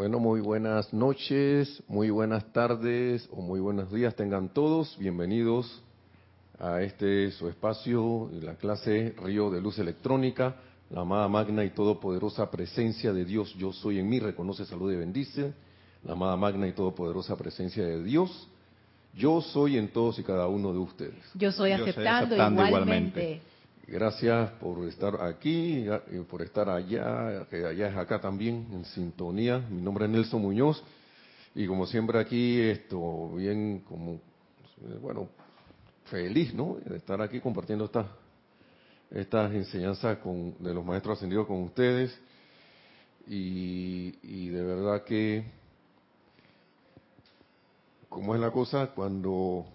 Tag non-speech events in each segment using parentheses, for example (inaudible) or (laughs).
Bueno, muy buenas noches, muy buenas tardes o muy buenos días tengan todos. Bienvenidos a este su espacio, la clase Río de Luz Electrónica, la amada magna y todopoderosa presencia de Dios. Yo soy en mí, reconoce, salud y bendice. La amada magna y todopoderosa presencia de Dios. Yo soy en todos y cada uno de ustedes. Yo soy aceptando, igualmente. Gracias por estar aquí y por estar allá, que allá es acá también, en sintonía. Mi nombre es Nelson Muñoz y como siempre aquí, esto bien como, bueno, feliz, ¿no? De estar aquí compartiendo estas estas enseñanzas de los maestros ascendidos con ustedes y, y de verdad que, como es la cosa, cuando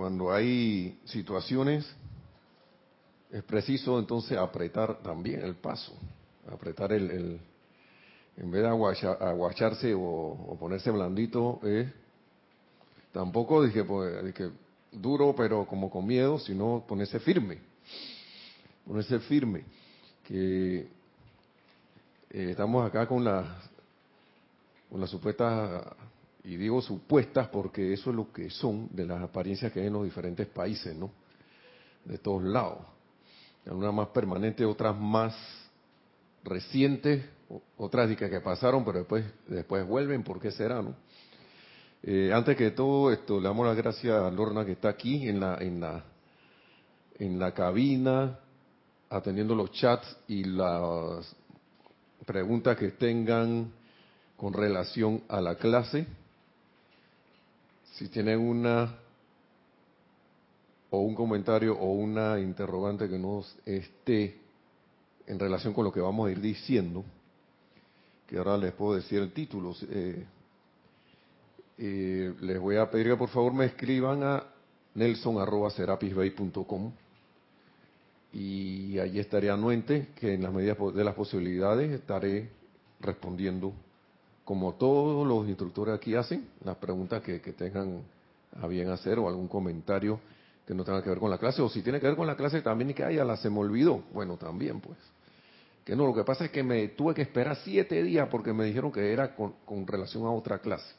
cuando hay situaciones, es preciso entonces apretar también el paso, apretar el, en vez de aguacharse o, ponerse blandito, es tampoco dije, pues, dije duro pero como con miedo, sino ponerse firme, ponerse firme, que eh, estamos acá con las con las supuestas y digo supuestas porque eso es lo que son de las apariencias que hay en los diferentes países, ¿no? De todos lados. Algunas más permanentes, otras más recientes, otras que pasaron, pero después, después vuelven, ¿por qué será, no? Eh, antes que todo esto, le damos las gracias a Lorna que está aquí en la, en la, en la cabina, atendiendo los chats y las preguntas que tengan con relación a la clase. Si tienen una o un comentario o una interrogante que nos esté en relación con lo que vamos a ir diciendo, que ahora les puedo decir el título, eh, eh, les voy a pedir que por favor me escriban a nelson.serapisbay.com y allí estaré anuente que en las medidas de las posibilidades estaré respondiendo como todos los instructores aquí hacen, las preguntas que, tengan a bien hacer o algún comentario que no tenga que ver con la clase, o si tiene que ver con la clase también y que haya la se me olvidó, bueno, también pues. Que no, lo que pasa es que me tuve que esperar siete días porque me dijeron que era con, relación a otra clase.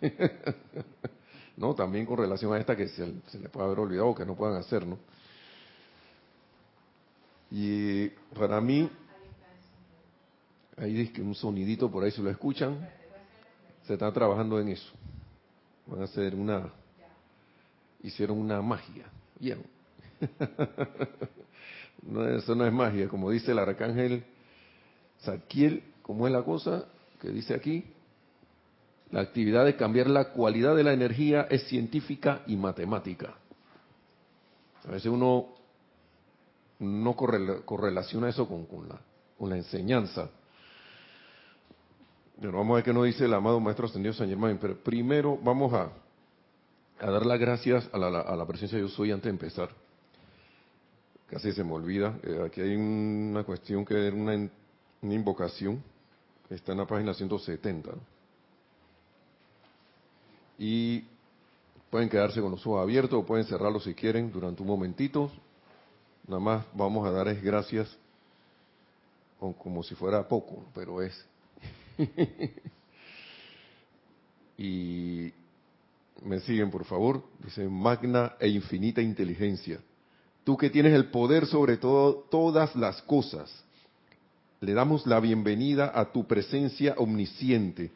(laughs) no, también con relación a esta que se, se le puede haber olvidado o que no puedan hacer, ¿no? Y para mí, Ahí dice que un sonidito por ahí, si lo escuchan, se está trabajando en eso. Van a hacer una, hicieron una magia. Bien. (laughs) no, eso no es magia, como dice el arcángel Zadkiel, como es la cosa que dice aquí, la actividad de cambiar la cualidad de la energía es científica y matemática. A veces uno no correlaciona eso con, con la enseñanza. Bueno, vamos a ver qué nos dice el amado Maestro Ascendido San Germán, pero primero vamos a, dar las gracias a la, presencia de Yo Soy antes de empezar. Casi se me olvida. Eh, aquí hay una cuestión que es una, invocación que está en la página 170. Y pueden quedarse con los ojos abiertos o pueden cerrarlos si quieren durante un momentito. Nada más vamos a dar gracias como si fuera poco, pero es (laughs) y me siguen, por favor. Dice, magna e infinita inteligencia. Tú que tienes el poder sobre todo, todas las cosas. Le damos la bienvenida a tu presencia omnisciente,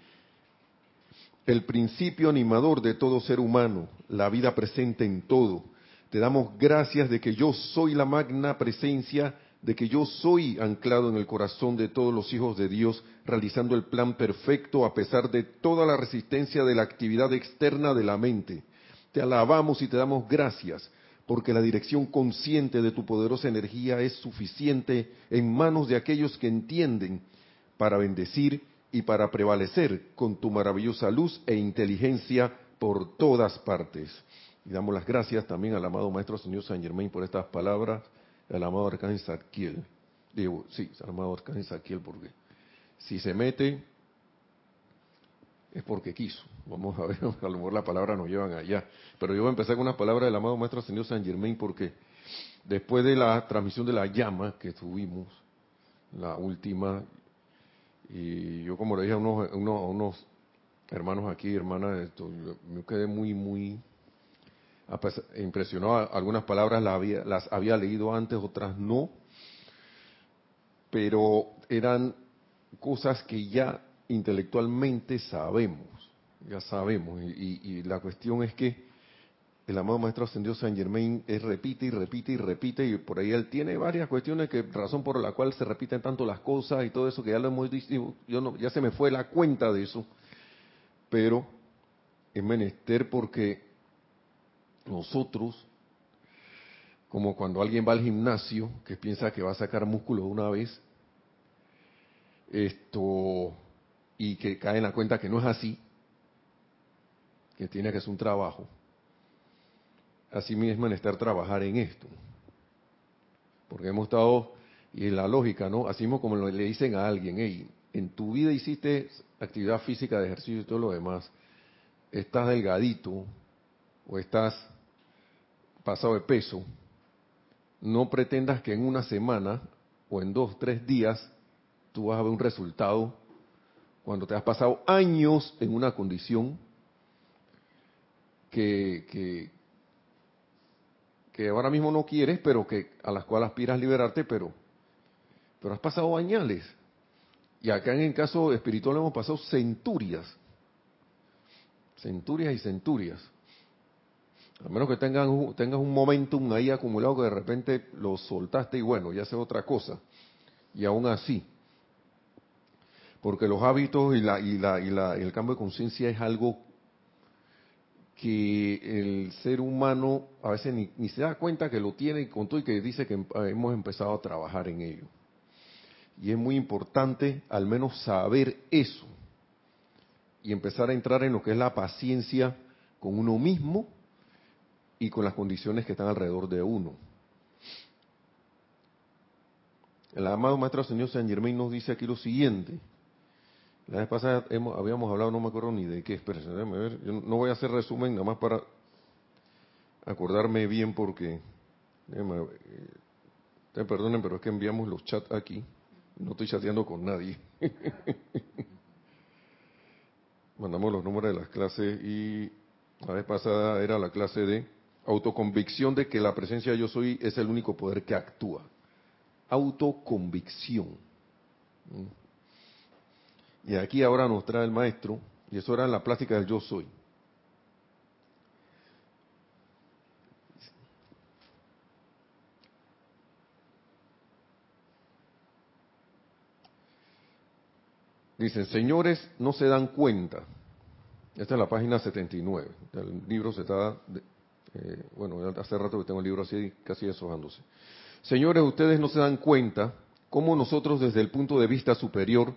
el principio animador de todo ser humano, la vida presente en todo. Te damos gracias de que yo soy la magna presencia de que yo soy anclado en el corazón de todos los hijos de Dios, realizando el plan perfecto a pesar de toda la resistencia de la actividad externa de la mente. Te alabamos y te damos gracias, porque la dirección consciente de tu poderosa energía es suficiente en manos de aquellos que entienden para bendecir y para prevalecer con tu maravillosa luz e inteligencia por todas partes. Y damos las gracias también al amado Maestro Señor San Germain por estas palabras el amado Arcángel Zadkiel. Digo, sí, el amado Arcángel Zadkiel, porque si se mete es porque quiso. Vamos a ver, (laughs) a lo mejor la palabra nos llevan allá. Pero yo voy a empezar con una palabra del amado Maestro Señor San Germain, porque después de la transmisión de la llama que tuvimos, la última, y le dije a unos, unos, hermanos aquí, hermanas, me quedé muy, muy impresionado. Algunas palabras las había, las había leído antes, otras no, pero eran cosas que ya intelectualmente sabemos, ya sabemos. Y, la cuestión es que el amado Maestro Ascendido San Germain es, repite y repite y repite, y por ahí él tiene varias cuestiones que razón por la cual se repiten tanto las cosas y todo eso, que ya lo hemos dicho, yo no, ya se me fue la cuenta de eso, pero es menester porque nosotros, como cuando alguien va al gimnasio, que piensa que va a sacar músculo de una vez, esto, y que cae en la cuenta que no es así, que tiene que ser un trabajo. Así mismo en estar trabajar en esto. Porque hemos estado, y en la lógica, ¿no? Así como le dicen a alguien, hey, en tu vida hiciste actividad física de ejercicio y todo lo demás, estás delgadito o estás pasado de peso, no pretendas que en una semana o en dos, tres días tú vas a ver un resultado cuando te has pasado años en una condición que, que, que ahora mismo no quieres, pero que a las cuales aspiras liberarte, pero, pero has pasado bañales. Y acá en el caso espiritual hemos pasado centurias, centurias y centurias. A menos que tengas, tengas un momentum ahí acumulado que de repente lo soltaste y bueno, ya sea otra cosa. Y aún así, porque los hábitos y, la, y, la, y, la, el cambio de conciencia es algo que el ser humano a veces ni, se da cuenta que lo tiene con todo y que dice que hemos empezado a trabajar en ello. Y es muy importante al menos saber eso y empezar a entrar en lo que es la paciencia con uno mismo y con las condiciones que están alrededor de uno. El amado Maestro Señor San Germain nos dice aquí lo siguiente. La vez pasada habíamos hablado, no me acuerdo ni de qué, espérense. Yo no voy a hacer resumen, nada más para acordarme bien porque, déjame, eh, perdonen, pero es que enviamos los chats aquí. No estoy chateando con nadie. (laughs) Mandamos los números de las clases y la vez pasada era la clase de Autoconvicción de que la presencia de yo soy es el único poder que actúa. Autoconvicción. ¿Mm? Y aquí ahora nos trae el maestro, y eso era la plástica del yo soy. Dicen, señores, no se dan cuenta. Esta es la página 79. El libro se está eh, bueno, hace rato que tengo el libro así, casi deshojándose. Señores, ustedes no se dan cuenta cómo nosotros desde el punto de vista superior,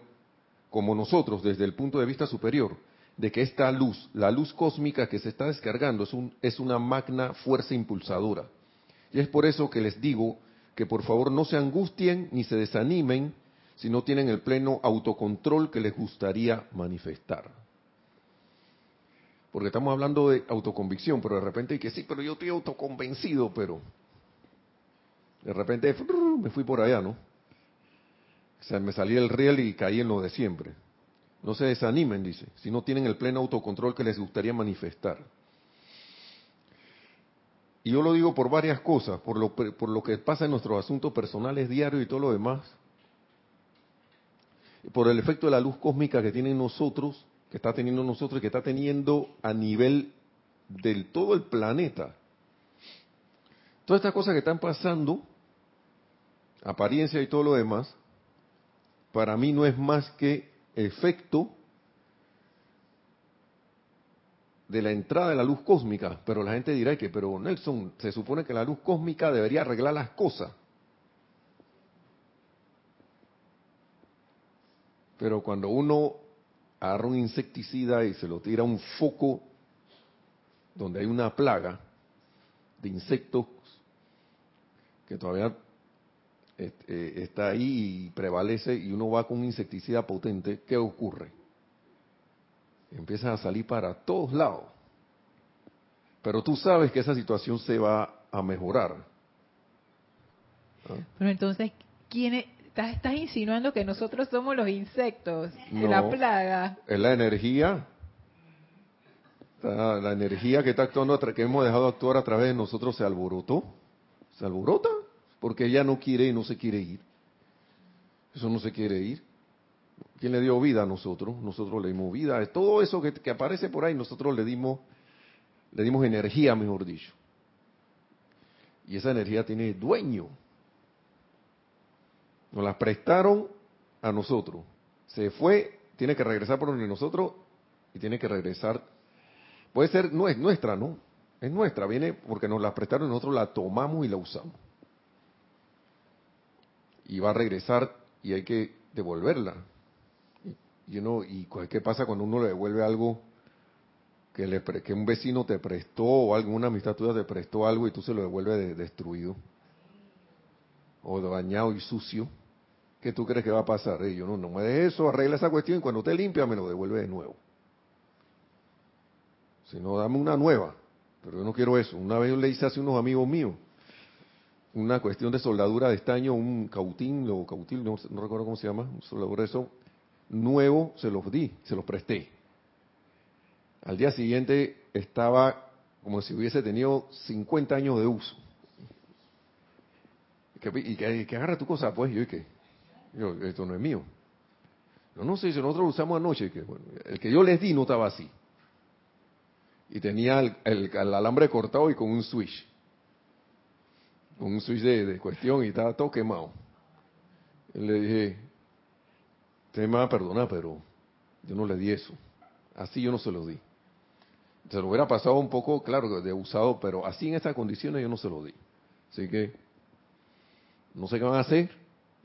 como nosotros desde el punto de vista superior, de que esta luz, la luz cósmica que se está descargando, es, un, es una magna fuerza impulsadora. Y es por eso que les digo que por favor no se angustien ni se desanimen si no tienen el pleno autocontrol que les gustaría manifestar porque estamos hablando de autoconvicción, pero de repente hay que sí, pero yo estoy autoconvencido, pero de repente me fui por allá, ¿no? O sea, me salí del riel y caí en lo de siempre. No se desanimen, dice, si no tienen el pleno autocontrol que les gustaría manifestar. Y yo lo digo por varias cosas, por lo, por lo que pasa en nuestros asuntos personales diarios y todo lo demás, por el efecto de la luz cósmica que tienen nosotros que está teniendo nosotros y que está teniendo a nivel del todo el planeta. Todas estas cosas que están pasando, apariencia y todo lo demás, para mí no es más que efecto de la entrada de la luz cósmica, pero la gente dirá que, pero Nelson, se supone que la luz cósmica debería arreglar las cosas. Pero cuando uno agarra un insecticida y se lo tira a un foco donde hay una plaga de insectos que todavía eh, está ahí y prevalece y uno va con un insecticida potente, ¿qué ocurre? Empiezan a salir para todos lados. Pero tú sabes que esa situación se va a mejorar. ¿Ah? Pero entonces, ¿quién Estás, insinuando que nosotros somos los insectos de la plaga. Es la energía. La, energía que está actuando, que hemos dejado actuar a través de nosotros se alborotó. Se alborota porque ella no quiere y no se quiere ir. Eso no se quiere ir. ¿Quién le dio vida a nosotros? Nosotros le dimos vida. Todo eso que, que aparece por ahí, nosotros le dimos, le dimos energía, mejor dicho. Y esa energía tiene dueño. Nos la prestaron a nosotros. Se fue, tiene que regresar por donde nosotros y tiene que regresar. Puede ser, no es nuestra, ¿no? Es nuestra, viene porque nos la prestaron nosotros la tomamos y la usamos. Y va a regresar y hay que devolverla. Y, uno, y qué pasa cuando uno le devuelve algo que, le, que un vecino te prestó o alguna amistad tuya te prestó algo y tú se lo devuelves destruido o dañado y sucio, ¿qué tú crees que va a pasar? Y yo no, no me dejes eso, arregla esa cuestión y cuando te limpia me lo devuelve de nuevo. Si no, dame una nueva. Pero yo no quiero eso. Una vez yo le hice hace unos amigos míos una cuestión de soldadura de estaño, un cautín, o cautil, no, recuerdo cómo se llama, un soldadura eso, nuevo, se los di, se los presté. Al día siguiente estaba como si hubiese tenido 50 años de uso. Y que, agarra tu cosa, pues, yo y que, yo, esto no es mío. No, no sé, si nosotros lo usamos anoche, que, el que yo les di no estaba así. Y tenía el, alambre cortado y con un switch. Con un switch de, cuestión y estaba todo quemado. Le dije, usted me va a perdonar, pero yo no le di eso. Así yo no se lo di. Se lo hubiera pasado un poco, claro, de usado, pero así en estas condiciones yo no se lo di. Así que no sé qué van a hacer,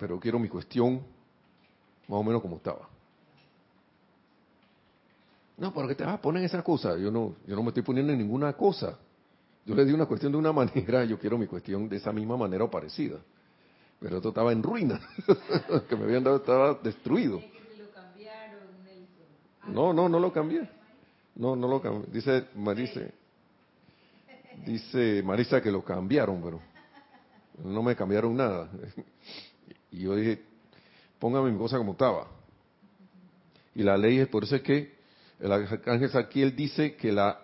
pero quiero mi cuestión más o menos como estaba. No, ¿por qué te vas a poner esa cosa? Yo no, yo no me estoy poniendo en ninguna cosa. Yo le di una cuestión de una (laughs) manera, yo quiero mi cuestión de esa misma manera o parecida. Pero esto estaba en ruina, (laughs) que me habían dado estaba destruido. No, no, no lo cambié. No, no lo cambié. Dice Marisa, dice Marisa que lo cambiaron, pero no me cambiaron nada. (laughs) Y yo dije, póngame mi cosa como estaba. Y la ley es, por eso es que el arcángel Saquiel dice que la,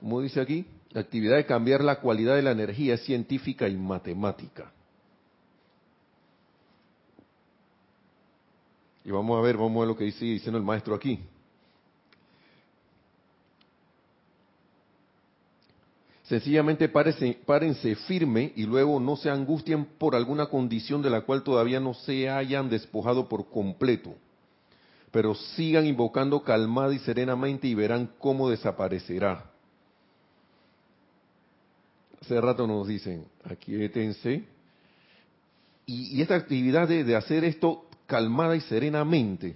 ¿cómo dice aquí? La actividad de cambiar la cualidad de la energía es científica y matemática. Y vamos a ver, vamos a ver lo que dice diciendo el maestro aquí. Sencillamente párense, firme y luego no se angustien por alguna condición de la cual todavía no se hayan despojado por completo. Pero sigan invocando calmada y serenamente y verán cómo desaparecerá. Hace rato nos dicen, aquíétense. Y, y esta actividad de, de hacer esto calmada y serenamente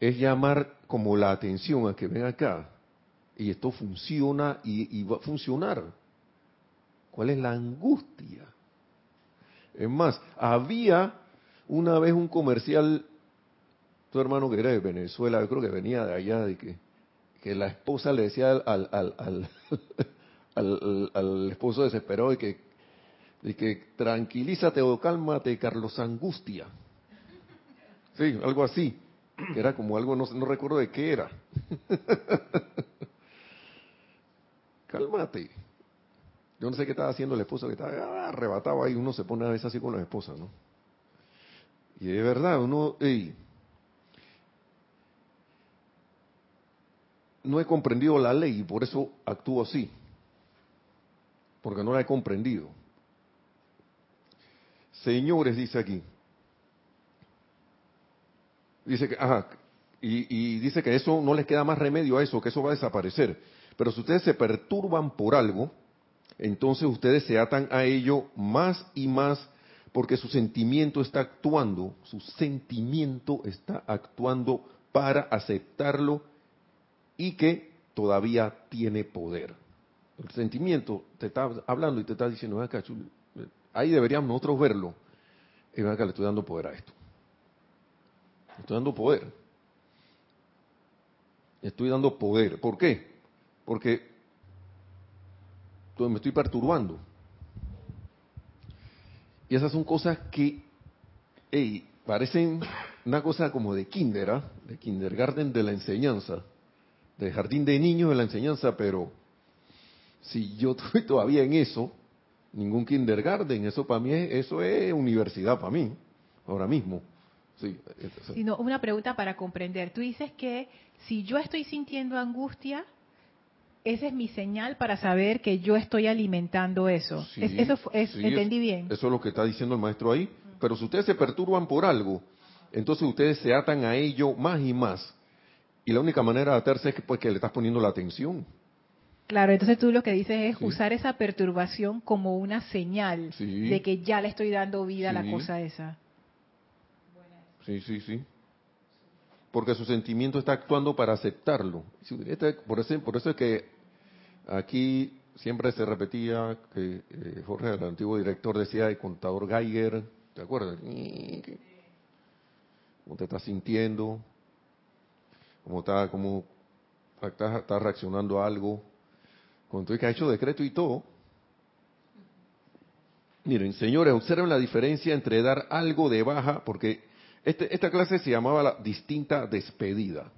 es llamar como la atención a que ven acá y esto funciona y, va a funcionar. ¿Cuál es la angustia? Es más, había una vez un comercial, tu hermano que era de Venezuela, yo creo que venía de allá, de que, la esposa le decía al, (laughs) al, al, al, esposo desesperado de que, de que tranquilízate o cálmate, Carlos Angustia. Sí, algo así. Que era como algo, no, no recuerdo de qué era. (laughs) cálmate. Yo no sé qué estaba haciendo el esposo, que estaba arrebatado ahí, uno se pone a veces así con la esposa, ¿no? Y de verdad, uno, no he comprendido la ley y por eso actúo así, porque no la he comprendido. Señores, dice aquí, dice que, ajá, y, y dice que eso no les queda más remedio a eso, que eso va a desaparecer. Pero si ustedes se perturban por algo, entonces ustedes se atan a ello más y más porque su sentimiento está actuando, su sentimiento está actuando para aceptarlo y que todavía tiene poder. El sentimiento te está hablando y te está diciendo, acá, ahí deberíamos nosotros verlo. Y acá, le estoy dando poder a esto. Le estoy dando poder. Estoy dando poder. ¿Por qué? Porque me estoy perturbando. Y esas son cosas que hey, parecen una cosa como de kinder, ¿ah? de kindergarten de la enseñanza, de jardín de niños de la enseñanza, pero si yo (laughs) estoy todavía en eso, ningún kindergarten, eso para mí es, eso es universidad para mí, ahora mismo. Sí, Sino una pregunta para comprender. Tú dices que si yo estoy sintiendo angustia, esa es mi señal para saber que yo estoy alimentando eso. eso es, entendí bien. Eso es lo que está diciendo el maestro ahí. Pero si ustedes se perturban por algo, entonces ustedes se atan a ello más y más. Y la única manera de atarse es que, pues, que le estás poniendo la atención. Claro, entonces tú lo que dices es usar esa perturbación como una señal de que ya le estoy dando vida a la cosa esa. Sí, sí, sí. Porque su sentimiento está actuando para aceptarlo. Por eso, por eso es que aquí siempre se repetía que eh, Jorge, el antiguo director, decía el contador Geiger, ¿te acuerdas? ¿Cómo te estás sintiendo? ¿Cómo está, cómo estás, reaccionando a algo? Cuando tú que ha hecho decreto y todo. Miren, señores, observen la diferencia entre dar algo de baja, porque este, esta clase se llamaba la distinta despedida.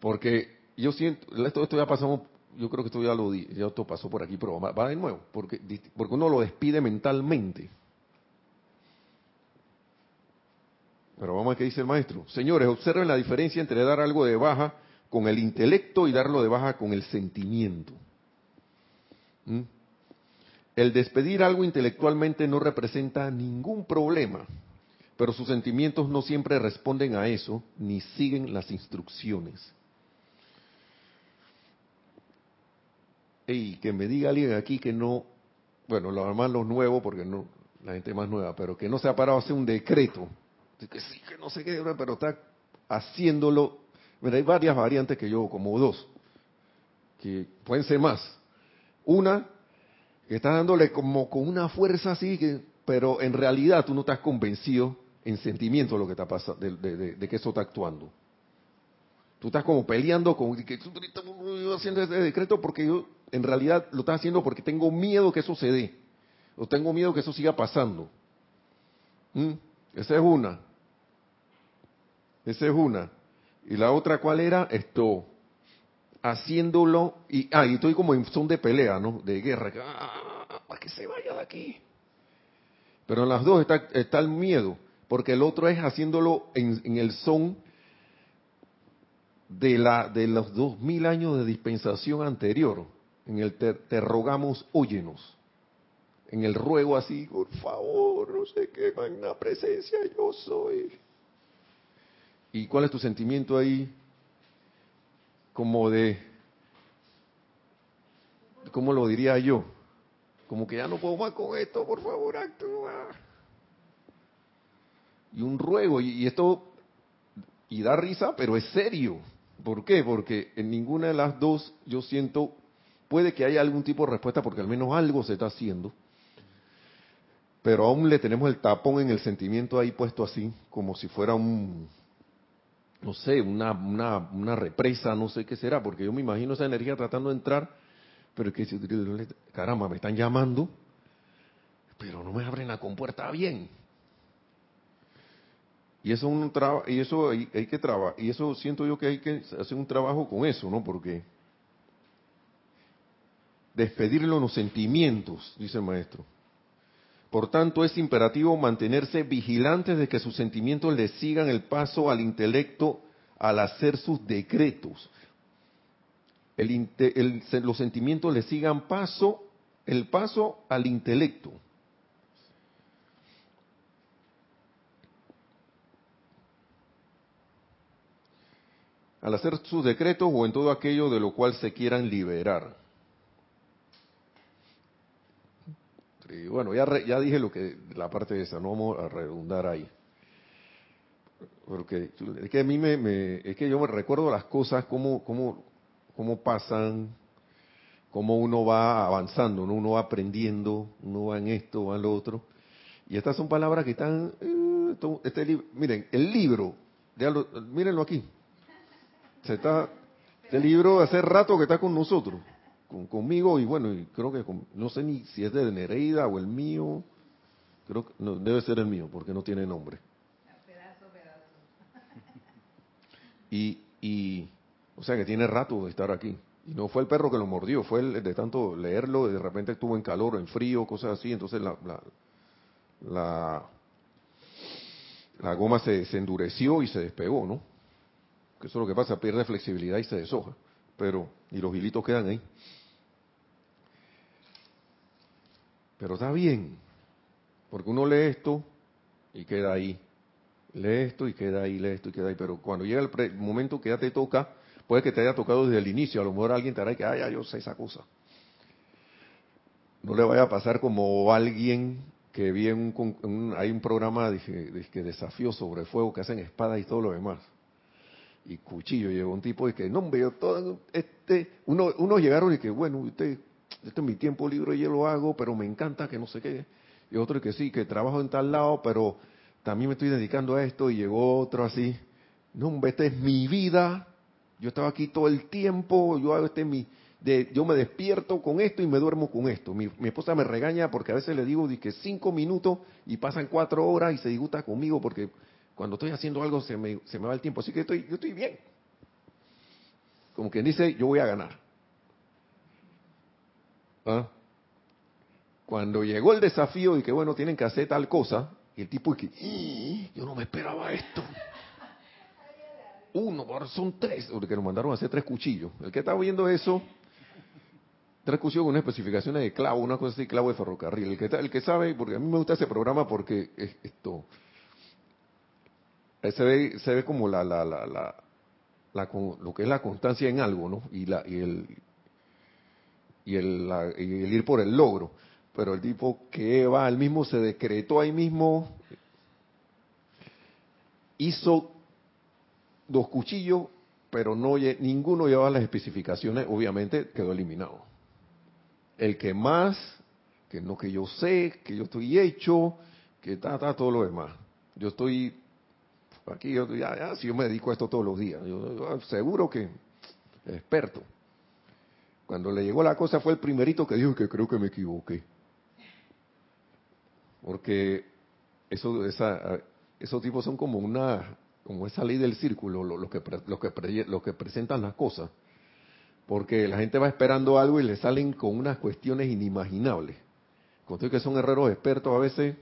Porque yo siento, esto, ya pasamos, yo creo que esto ya lo di, ya esto pasó por aquí, pero va, de nuevo, porque, porque uno lo despide mentalmente. Pero vamos a ver qué dice el maestro. Señores, observen la diferencia entre dar algo de baja con el intelecto y darlo de baja con el sentimiento. ¿Mm? El despedir algo intelectualmente no representa ningún problema pero sus sentimientos no siempre responden a eso ni siguen las instrucciones. Y que me diga alguien aquí que no, bueno, lo demás los nuevos, porque no, la gente más nueva, pero que no se ha parado a hacer un decreto, que sí, que no sé qué, pero está haciéndolo. Mira, hay varias variantes que yo, como dos, que pueden ser más. Una, que está dándole como con una fuerza así, que, pero en realidad tú no estás convencido en sentimiento lo que está pasando, de, que eso está actuando. Tú estás como peleando con que haciendo ese decreto porque yo en realidad lo estás haciendo porque tengo miedo que eso se dé. O tengo miedo que eso siga pasando. ¿Mm? Esa es una. Esa es una. Y la otra, ¿cuál era? Esto. Haciéndolo. Y, ah, y estoy como en son de pelea, ¿no? De guerra. Ah, para que se vaya de aquí. Pero en las dos está, está el miedo porque el otro es haciéndolo en, el son de, la, de los dos mil años de dispensación anterior. En el te, rogamos, óyenos. En el ruego así, por favor, no sé qué, magna presencia yo soy. ¿Y cuál es tu sentimiento ahí? Como de, ¿cómo lo diría yo? Como que ya no puedo más con esto, por favor, actúa y un ruego, y, esto, y da risa, pero es serio. ¿Por qué? Porque en ninguna de las dos yo siento, puede que haya algún tipo de respuesta, porque al menos algo se está haciendo, pero aún le tenemos el tapón en el sentimiento ahí puesto así, como si fuera un, no sé, una, una, una represa, no sé qué será, porque yo me imagino esa energía tratando de entrar, pero que caramba, me están llamando, pero no me abren la compuerta bien. Y eso un y eso hay, que trabajar, y eso siento yo que hay que hacer un trabajo con eso, ¿no? Porque despedirlo en los sentimientos, dice el maestro. Por tanto, es imperativo mantenerse vigilantes de que sus sentimientos le sigan el paso al intelecto al hacer sus decretos. los sentimientos le sigan paso, el paso al intelecto. al hacer sus decretos o en todo aquello de lo cual se quieran liberar. Y bueno, ya, ya dije lo que la parte de esa, no vamos a redundar ahí. Porque es que a mí me, es que yo me recuerdo las cosas, cómo, cómo, cómo pasan, cómo uno va avanzando, uno va aprendiendo, uno va en esto, va en lo otro. Y estas son palabras que están, eh, este, miren, el libro, mírenlo aquí, se está, este libro hace rato que está con nosotros. Conmigo y bueno, y creo que no sé ni si es de Nereida o el mío, creo que no, debe ser el mío porque no tiene nombre. Y, y, o sea que tiene rato de estar aquí. Y no fue el perro que lo mordió, fue el de tanto leerlo, de repente estuvo en calor, en frío, cosas así, entonces la, la, la, goma se, se endureció y se despegó, ¿no? Que eso es lo que pasa, pierde flexibilidad y se deshoja pero y los hilitos quedan ahí. Pero está bien, porque uno lee esto y queda ahí. Lee esto y queda ahí, lee esto y queda ahí. Pero cuando llega el, momento que ya te toca, puede que te haya tocado desde el inicio. A lo mejor alguien te hará que, ah, ya yo sé esa cosa. No le vaya a pasar como alguien que vi en un, hay un programa de, de, desafío sobre fuego que hacen espadas y todo lo demás y cuchillo. Llegó un tipo y que, no, hombre, yo todo, este, uno, unos llegaron y que, bueno, usted, este es mi tiempo libre y yo lo hago, pero me encanta que no sé qué. Y otro que sí, que trabajo en tal lado, pero también me estoy dedicando a esto. Y llegó otro así, no, hombre, esta es mi vida. Yo estaba aquí todo el tiempo, yo hago este mi, de, yo me despierto con esto y me duermo con esto. Mi, mi, esposa me regaña porque a veces le digo que cinco minutos y pasan cuatro horas y se disgusta conmigo porque cuando estoy haciendo algo se me, se me va el tiempo, así que estoy, yo estoy bien. Como quien dice, yo voy a ganar. ¿Ah? Cuando llegó el desafío y que bueno, tienen que hacer tal cosa, y el tipo que, yo no me esperaba esto. Uno, ahora son tres, porque nos mandaron a hacer tres cuchillos. El que está viendo eso, tres cuchillos con unas especificaciones de clavo, una cosa así, clavo de ferrocarril. El que, el que sabe, porque a mí me gusta ese programa porque esto, se ve, se ve como la, la, la, la, lo que es la constancia en algo, ¿no? Y, la, y, el, y, el, el ir por el logro. Pero el tipo que va, al mismo se decretó ahí mismo, hizo dos cuchillos, pero no ninguno llevaba las especificaciones, obviamente quedó eliminado. El que más, que no que yo sé, que yo estoy hecho, que está, está todo lo demás. Yo estoy Aquí yo, ya, si yo me dedico a esto todos los días, yo, seguro que experto. Cuando le llegó la cosa fue el primerito que dijo que creo que me equivoqué. Porque eso, esa, esos tipos son como una, como esa ley del círculo, los que, los que, los que presentan las cosas. Porque la gente va esperando algo y le salen con unas cuestiones inimaginables. Con que son herreros expertos a veces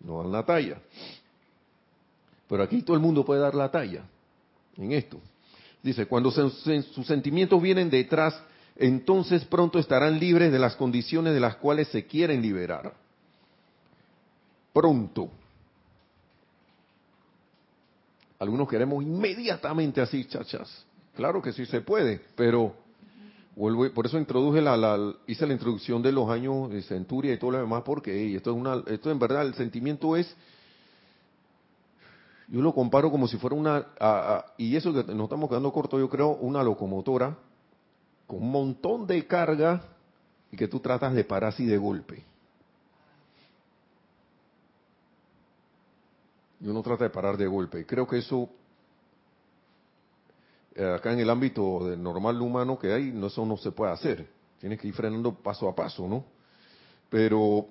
no dan la talla. Pero aquí todo el mundo puede dar la talla en esto. Dice, cuando sus sentimientos vienen detrás, entonces pronto estarán libres de las condiciones de las cuales se quieren liberar. Pronto. Algunos queremos inmediatamente así, chachas. Claro que sí se puede, pero vuelvo, por eso introduje la, hice la introducción de los años de Centuria y todo lo demás, porque esto es una, esto en verdad el sentimiento es yo lo comparo como si fuera una, y eso que nos estamos quedando corto, yo creo, una locomotora un montón de carga y que tú tratas de parar así de golpe. Y uno trata de parar de golpe. Creo que eso, eh, acá en el ámbito del normal humano que hay, no, eso no se puede hacer. Tienes que ir frenando paso a paso, ¿no? Pero,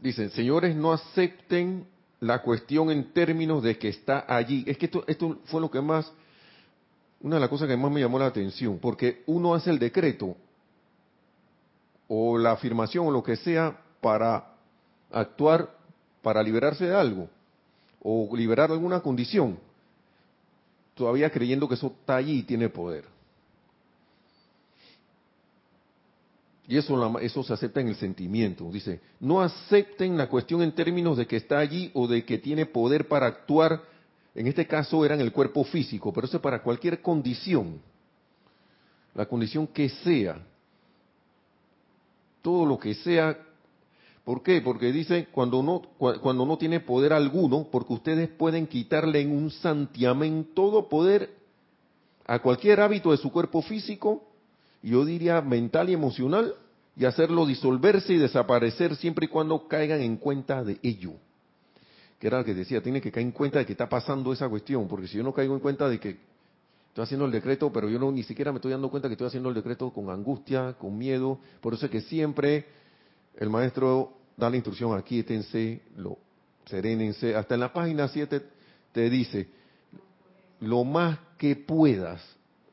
dicen, señores, no acepten la cuestión en términos de que está allí. Es que esto, esto fue lo que más, una de las cosas que más me llamó la atención, porque uno hace el decreto o la afirmación o lo que sea para actuar, para liberarse de algo o liberar alguna condición, todavía creyendo que eso está allí y tiene poder. Y eso, eso se acepta en el sentimiento. Dice, no acepten la cuestión en términos de que está allí o de que tiene poder para actuar. En este caso era en el cuerpo físico, pero eso es para cualquier condición. La condición que sea. Todo lo que sea. ¿Por qué? Porque dice, cuando no, cuando no tiene poder alguno, porque ustedes pueden quitarle en un santiamén todo poder a cualquier hábito de su cuerpo físico yo diría mental y emocional, y hacerlo disolverse y desaparecer siempre y cuando caigan en cuenta de ello. Que era lo que decía, tiene que caer en cuenta de que está pasando esa cuestión, porque si yo no caigo en cuenta de que Estoy haciendo el decreto, pero yo no ni siquiera me estoy dando cuenta que estoy haciendo el decreto con angustia, con miedo. Por eso es que siempre el maestro da la instrucción, aquíétense, lo, serénense. Hasta en la página 7 te dice, lo más que puedas,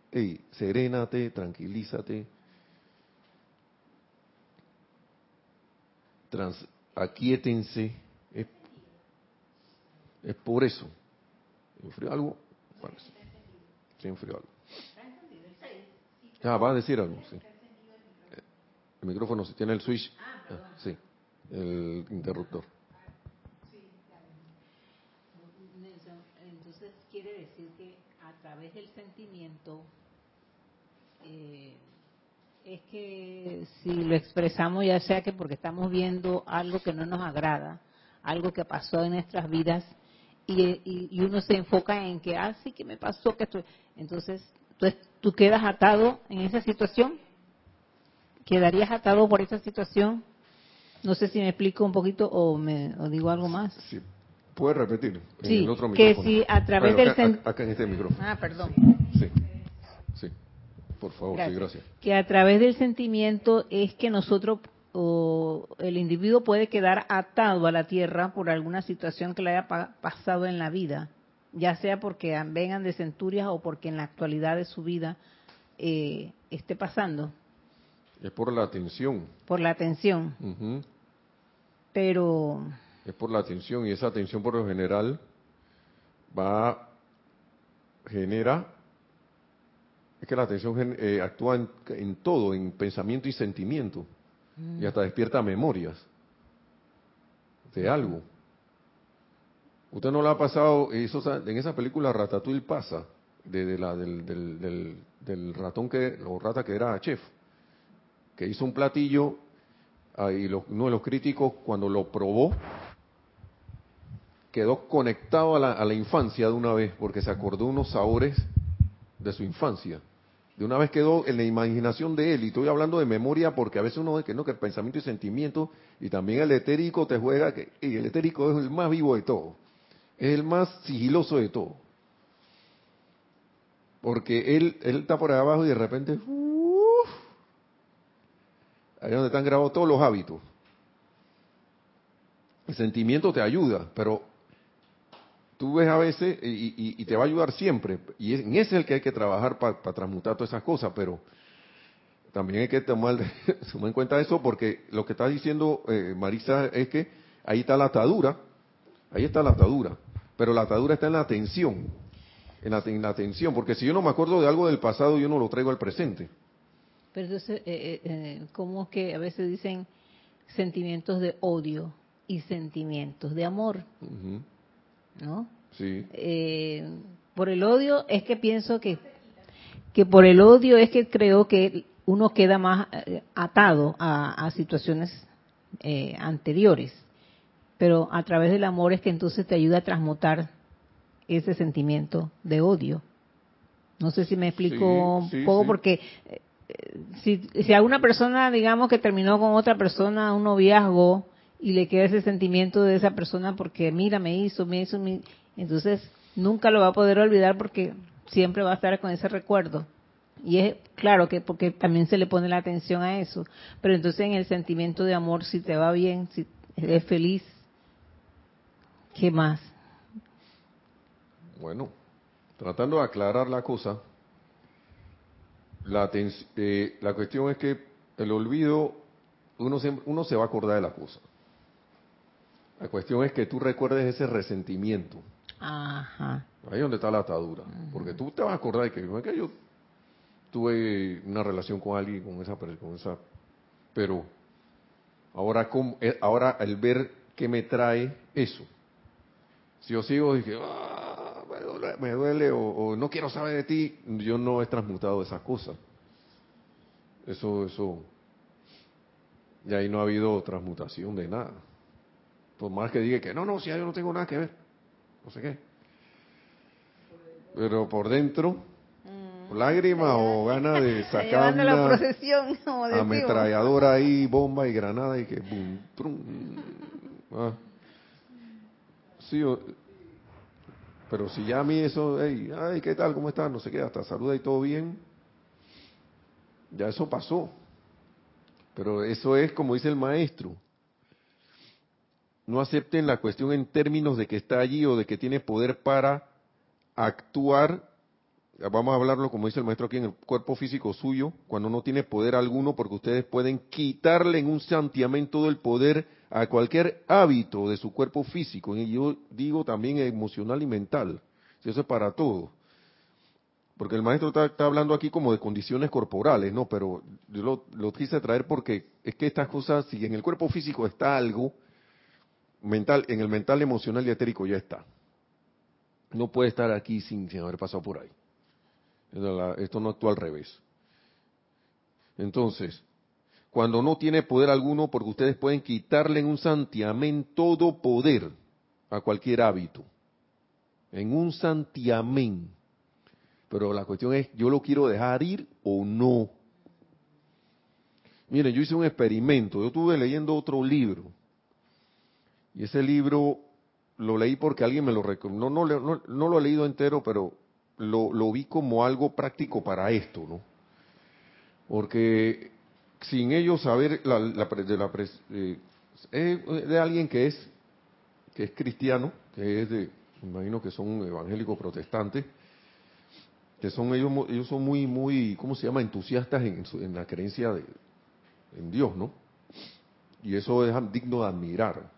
hey, serénate, tranquilízate, trans, aquíétense. Es, por eso. ¿Enfrió algo? Bueno, sí, enfrió algo. Ah, va a decir algo, sí. El micrófono, si tiene el switch. Ah, sí, el interruptor. Entonces quiere decir que a través del sentimiento eh, es que si lo expresamos ya sea que porque estamos viendo algo que no nos agrada, algo que pasó en nuestras vidas y, y, uno se enfoca en que, ah, sí, que me pasó, que estoy... Entonces, tú, tú quedas atado en esa situación, quedarías atado por esa situación. No sé si me explico un poquito o, me, o digo algo más. Sí, puedes repetir. En sí, el otro que si a través del... Acá, acá, en este micrófono. Ah, perdón. Sí, sí. Por favor, gracias. sí, gracias. Que a través del sentimiento es que nosotros o el individuo puede quedar atado a la tierra por alguna situación que le haya pasado en la vida, ya sea porque vengan de centurias o porque en la actualidad de su vida eh, esté pasando. Es por la atención. Por la atención. Pero... Es por la atención y esa atención por lo general va, genera es que la atención eh, actúa en, en, todo, en pensamiento y sentimiento. Y hasta despierta memorias de algo. ¿Usted no lo ha pasado? Eso, en esa película Ratatouille pasa, de, la, del, del, del, ratón que, o rata que era chef, que hizo un platillo y uno de los críticos cuando lo probó quedó conectado a la, a la infancia de una vez porque se acordó unos sabores de su infancia de una vez quedó en la imaginación de él, y estoy hablando de memoria porque a veces uno ve que no, que el pensamiento y sentimiento, y también el etérico te juega, que y el etérico es el más vivo de todo, es el más sigiloso de todo. Porque él, él está por ahí abajo y de repente, ahí es donde están grabados todos los hábitos. El sentimiento te ayuda, pero tú ves a veces y, te va a ayudar siempre. Y en ese es el que hay que trabajar para transmutar todas esas cosas, pero también hay que tomar, (laughs) en cuenta eso porque lo que está diciendo eh, Marisa es que ahí está la atadura, ahí está la atadura, pero la atadura está en la atención, en la, en la atención, porque si yo no me acuerdo de algo del pasado, yo no lo traigo al presente. Pero entonces, eh, eh, ¿cómo es que a veces dicen sentimientos de odio y sentimientos de amor? ¿No? Sí. Eh, por el odio es que pienso que, que por el odio es que creo que uno queda más eh, atado a, situaciones eh, anteriores, pero a través del amor es que entonces te ayuda a transmutar ese sentimiento de odio. No sé si me explico un poco porque si, si alguna persona, digamos, que terminó con otra persona un noviazgo, y le queda ese sentimiento de esa persona porque mira, me hizo, me hizo, entonces nunca lo va a poder olvidar porque siempre va a estar con ese recuerdo. Y es claro que porque también se le pone la atención a eso, pero entonces en el sentimiento de amor, si te va bien, si eres feliz, ¿qué más? Bueno, tratando de aclarar la cosa, la, eh, cuestión es que el olvido, uno uno se va a acordar de la cosa. La cuestión es que tú recuerdes ese resentimiento. Ajá. Ahí es donde está la atadura. Porque tú te vas a acordar de que, que yo tuve una relación con alguien, con esa, con esa pero ahora, eh, ahora al ver qué me trae eso, si yo sigo dije, ah, me duele, o, no quiero saber de ti, yo no he transmutado esas cosas. Eso, eso, y ahí no ha habido transmutación de nada. Por más que diga que no, no, si yo no tengo nada que ver. No sé qué. Pero por dentro, mm. lágrima o gana de (laughs) sacar una la procesión, ametralladora ahí, bomba y granada y que boom, trum. Ah. Sí, Pero si ya a mí eso, hey, ay, ¿qué tal? ¿Cómo estás? No sé qué, hasta saluda y todo bien. Ya eso pasó. Pero eso es como dice el maestro. No acepten la cuestión en términos de que está allí o de que tiene poder para actuar. Vamos a hablarlo como dice el maestro aquí en el cuerpo físico suyo, cuando no tiene poder alguno, porque ustedes pueden quitarle en un santiamén todo el poder a cualquier hábito de su cuerpo físico. Y yo digo también emocional y mental. Eso es para todo. Porque el maestro está, hablando aquí como de condiciones corporales, ¿no? Pero yo lo, quise traer porque es que estas cosas, si en el cuerpo físico está algo, mental, en el mental, emocional y etérico ya está. No puede estar aquí sin, sin haber pasado por ahí. Esto no actúa al revés. Entonces, cuando no tiene poder alguno, porque ustedes pueden quitarle en un santiamén todo poder a cualquier hábito. En un santiamén pero la cuestión es, ¿yo lo quiero dejar ir o no? Miren, yo hice un experimento, yo estuve leyendo otro libro, y ese libro lo leí porque alguien me lo recomendó, no, no, no, lo he leído entero, pero lo, vi como algo práctico para esto, ¿no? Porque sin ellos saber la, de la eh, de alguien que es que es cristiano, que es de, imagino que son evangélicos protestantes, que son ellos, ellos son muy, muy, ¿cómo se llama? Entusiastas en, la creencia de, en Dios, ¿no? Y eso es digno de admirar.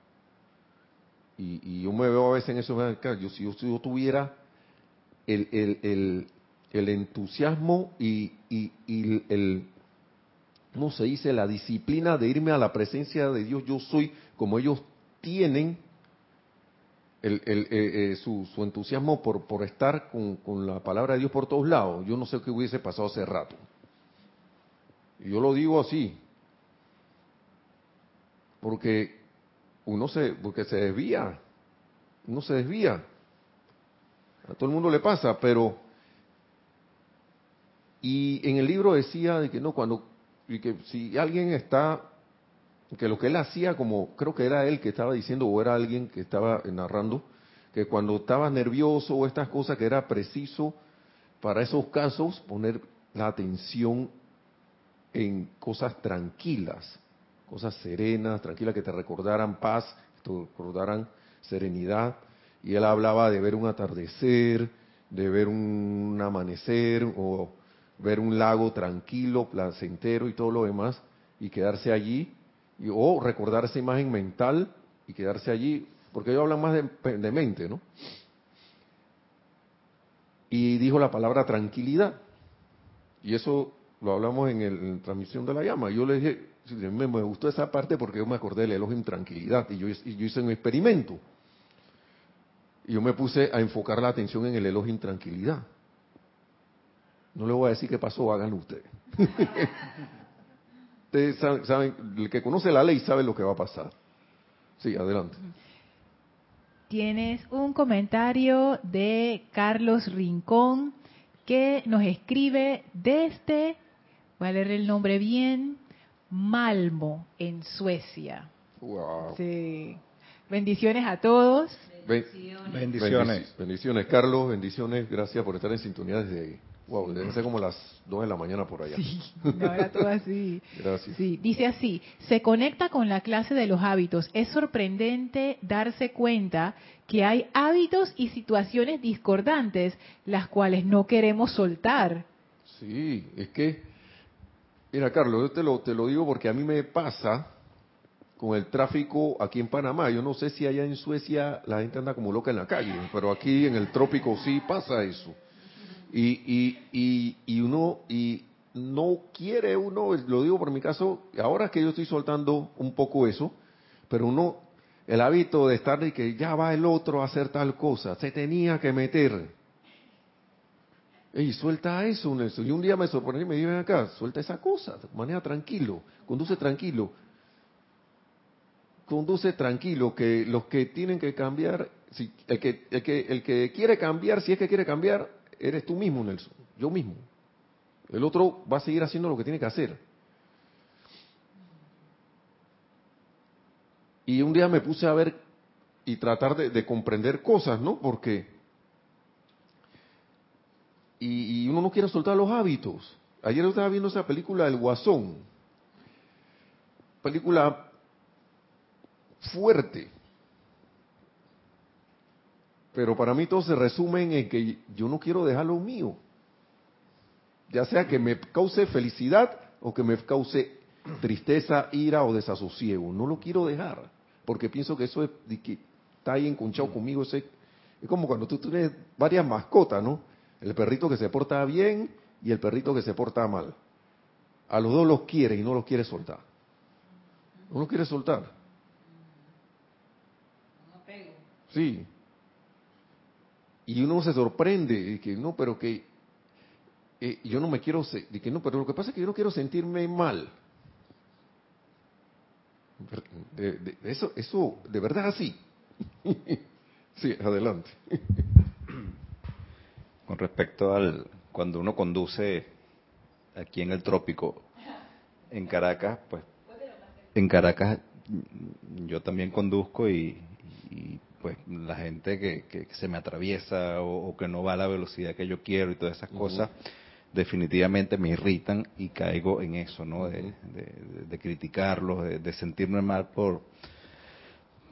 Y, yo me veo a veces en eso, yo, si, yo, tuviera el, el, el, entusiasmo y, y, y el, ¿cómo se dice? La disciplina de irme a la presencia de Dios, yo soy como ellos tienen, el, eh, eh, su, entusiasmo por, por estar con, la palabra de Dios por todos lados. Yo no sé qué hubiese pasado hace rato. Y yo lo digo así, porque uno se, porque se desvía, uno se desvía. A todo el mundo le pasa, pero y en el libro decía de que no cuando y que si alguien está que lo que él hacía, como creo que era él que estaba diciendo, o era alguien que estaba narrando, que cuando estaba nervioso o estas cosas, que era preciso para esos casos poner la atención en cosas tranquilas, cosas serenas, tranquilas, que te recordaran paz, que te recordaran serenidad. Y él hablaba de ver un atardecer, de ver un amanecer o ver un lago tranquilo, placentero y todo lo demás, y quedarse allí o recordar esa imagen mental y quedarse allí, porque ellos hablan más de, mente, ¿no? Y dijo la palabra tranquilidad. Y eso lo hablamos en, el, la transmisión de la llama. Yo le dije, me, gustó esa parte porque yo me acordé del elogio en tranquilidad y yo, hice un experimento. Y yo me puse a enfocar la atención en el elogio en tranquilidad. No le voy a decir qué pasó, háganlo (laughs) ustedes. saben, el que conoce la ley sabe lo que va a pasar. Sí, adelante. Tienes un comentario de Carlos Rincón que nos escribe desde, voy a leer el nombre bien, Malmo, en Suecia. Wow. Sí. Bendiciones a todos. Bendiciones. Bendiciones, Carlos. Bendiciones. Gracias por estar en sintonía desde ahí. Wow, deben ser como las 2 de la mañana por allá. Sí, ahora todo así. (laughs) Gracias. Sí, dice así, se conecta con la clase de los hábitos. Es sorprendente darse cuenta que hay hábitos y situaciones discordantes las cuales no queremos soltar. Sí, es que, mira Carlos, yo te lo, te lo digo porque a mí me pasa con el tráfico aquí en Panamá. Yo no sé si allá en Suecia la gente anda como loca en la calle, pero aquí en el trópico sí pasa eso y, y, y, uno, y no quiere uno, lo digo por mi caso, ahora que yo estoy soltando un poco eso, pero uno, el hábito de estar de que ya va el otro a hacer tal cosa, se tenía que meter. Y suelta eso, Nelson. Y un día me sorprendí y me dije, acá, suelta esa cosa, maneja tranquilo, conduce tranquilo. Conduce tranquilo, que los que tienen que cambiar, el, que, el, que, el que quiere cambiar, si es que quiere cambiar, eres tú mismo, Nelson, yo mismo. El otro va a seguir haciendo lo que tiene que hacer. Y un día me puse a ver y tratar de, comprender cosas, ¿no? Porque y, uno no quiere soltar los hábitos. Ayer estaba viendo esa película El Guasón. Película fuerte. Pero para mí todo se resume en que yo no quiero dejar lo mío. Ya sea que me cause felicidad o que me cause tristeza, ira o desasosiego. No lo quiero dejar. Porque pienso que eso es, que está ahí enconchado conmigo. es como cuando tú tienes varias mascotas, ¿no? El perrito que se porta bien y el perrito que se porta mal. A los dos los quiere y no los quiere soltar. No los quiere soltar. Sí. Y uno se sorprende y que no, pero que eh, yo no me quiero, de que no, pero lo que pasa es que yo no quiero sentirme mal. eso, eso, de verdad así. (laughs) sí, adelante. (laughs) Con respecto al cuando uno conduce aquí en el trópico, en Caracas, pues en Caracas yo también conduzco y, pues la gente que, se me atraviesa o, que no va a la velocidad que yo quiero y todas esas cosas, definitivamente me irritan y caigo en eso, ¿no? De, criticarlos, de, sentirme mal por,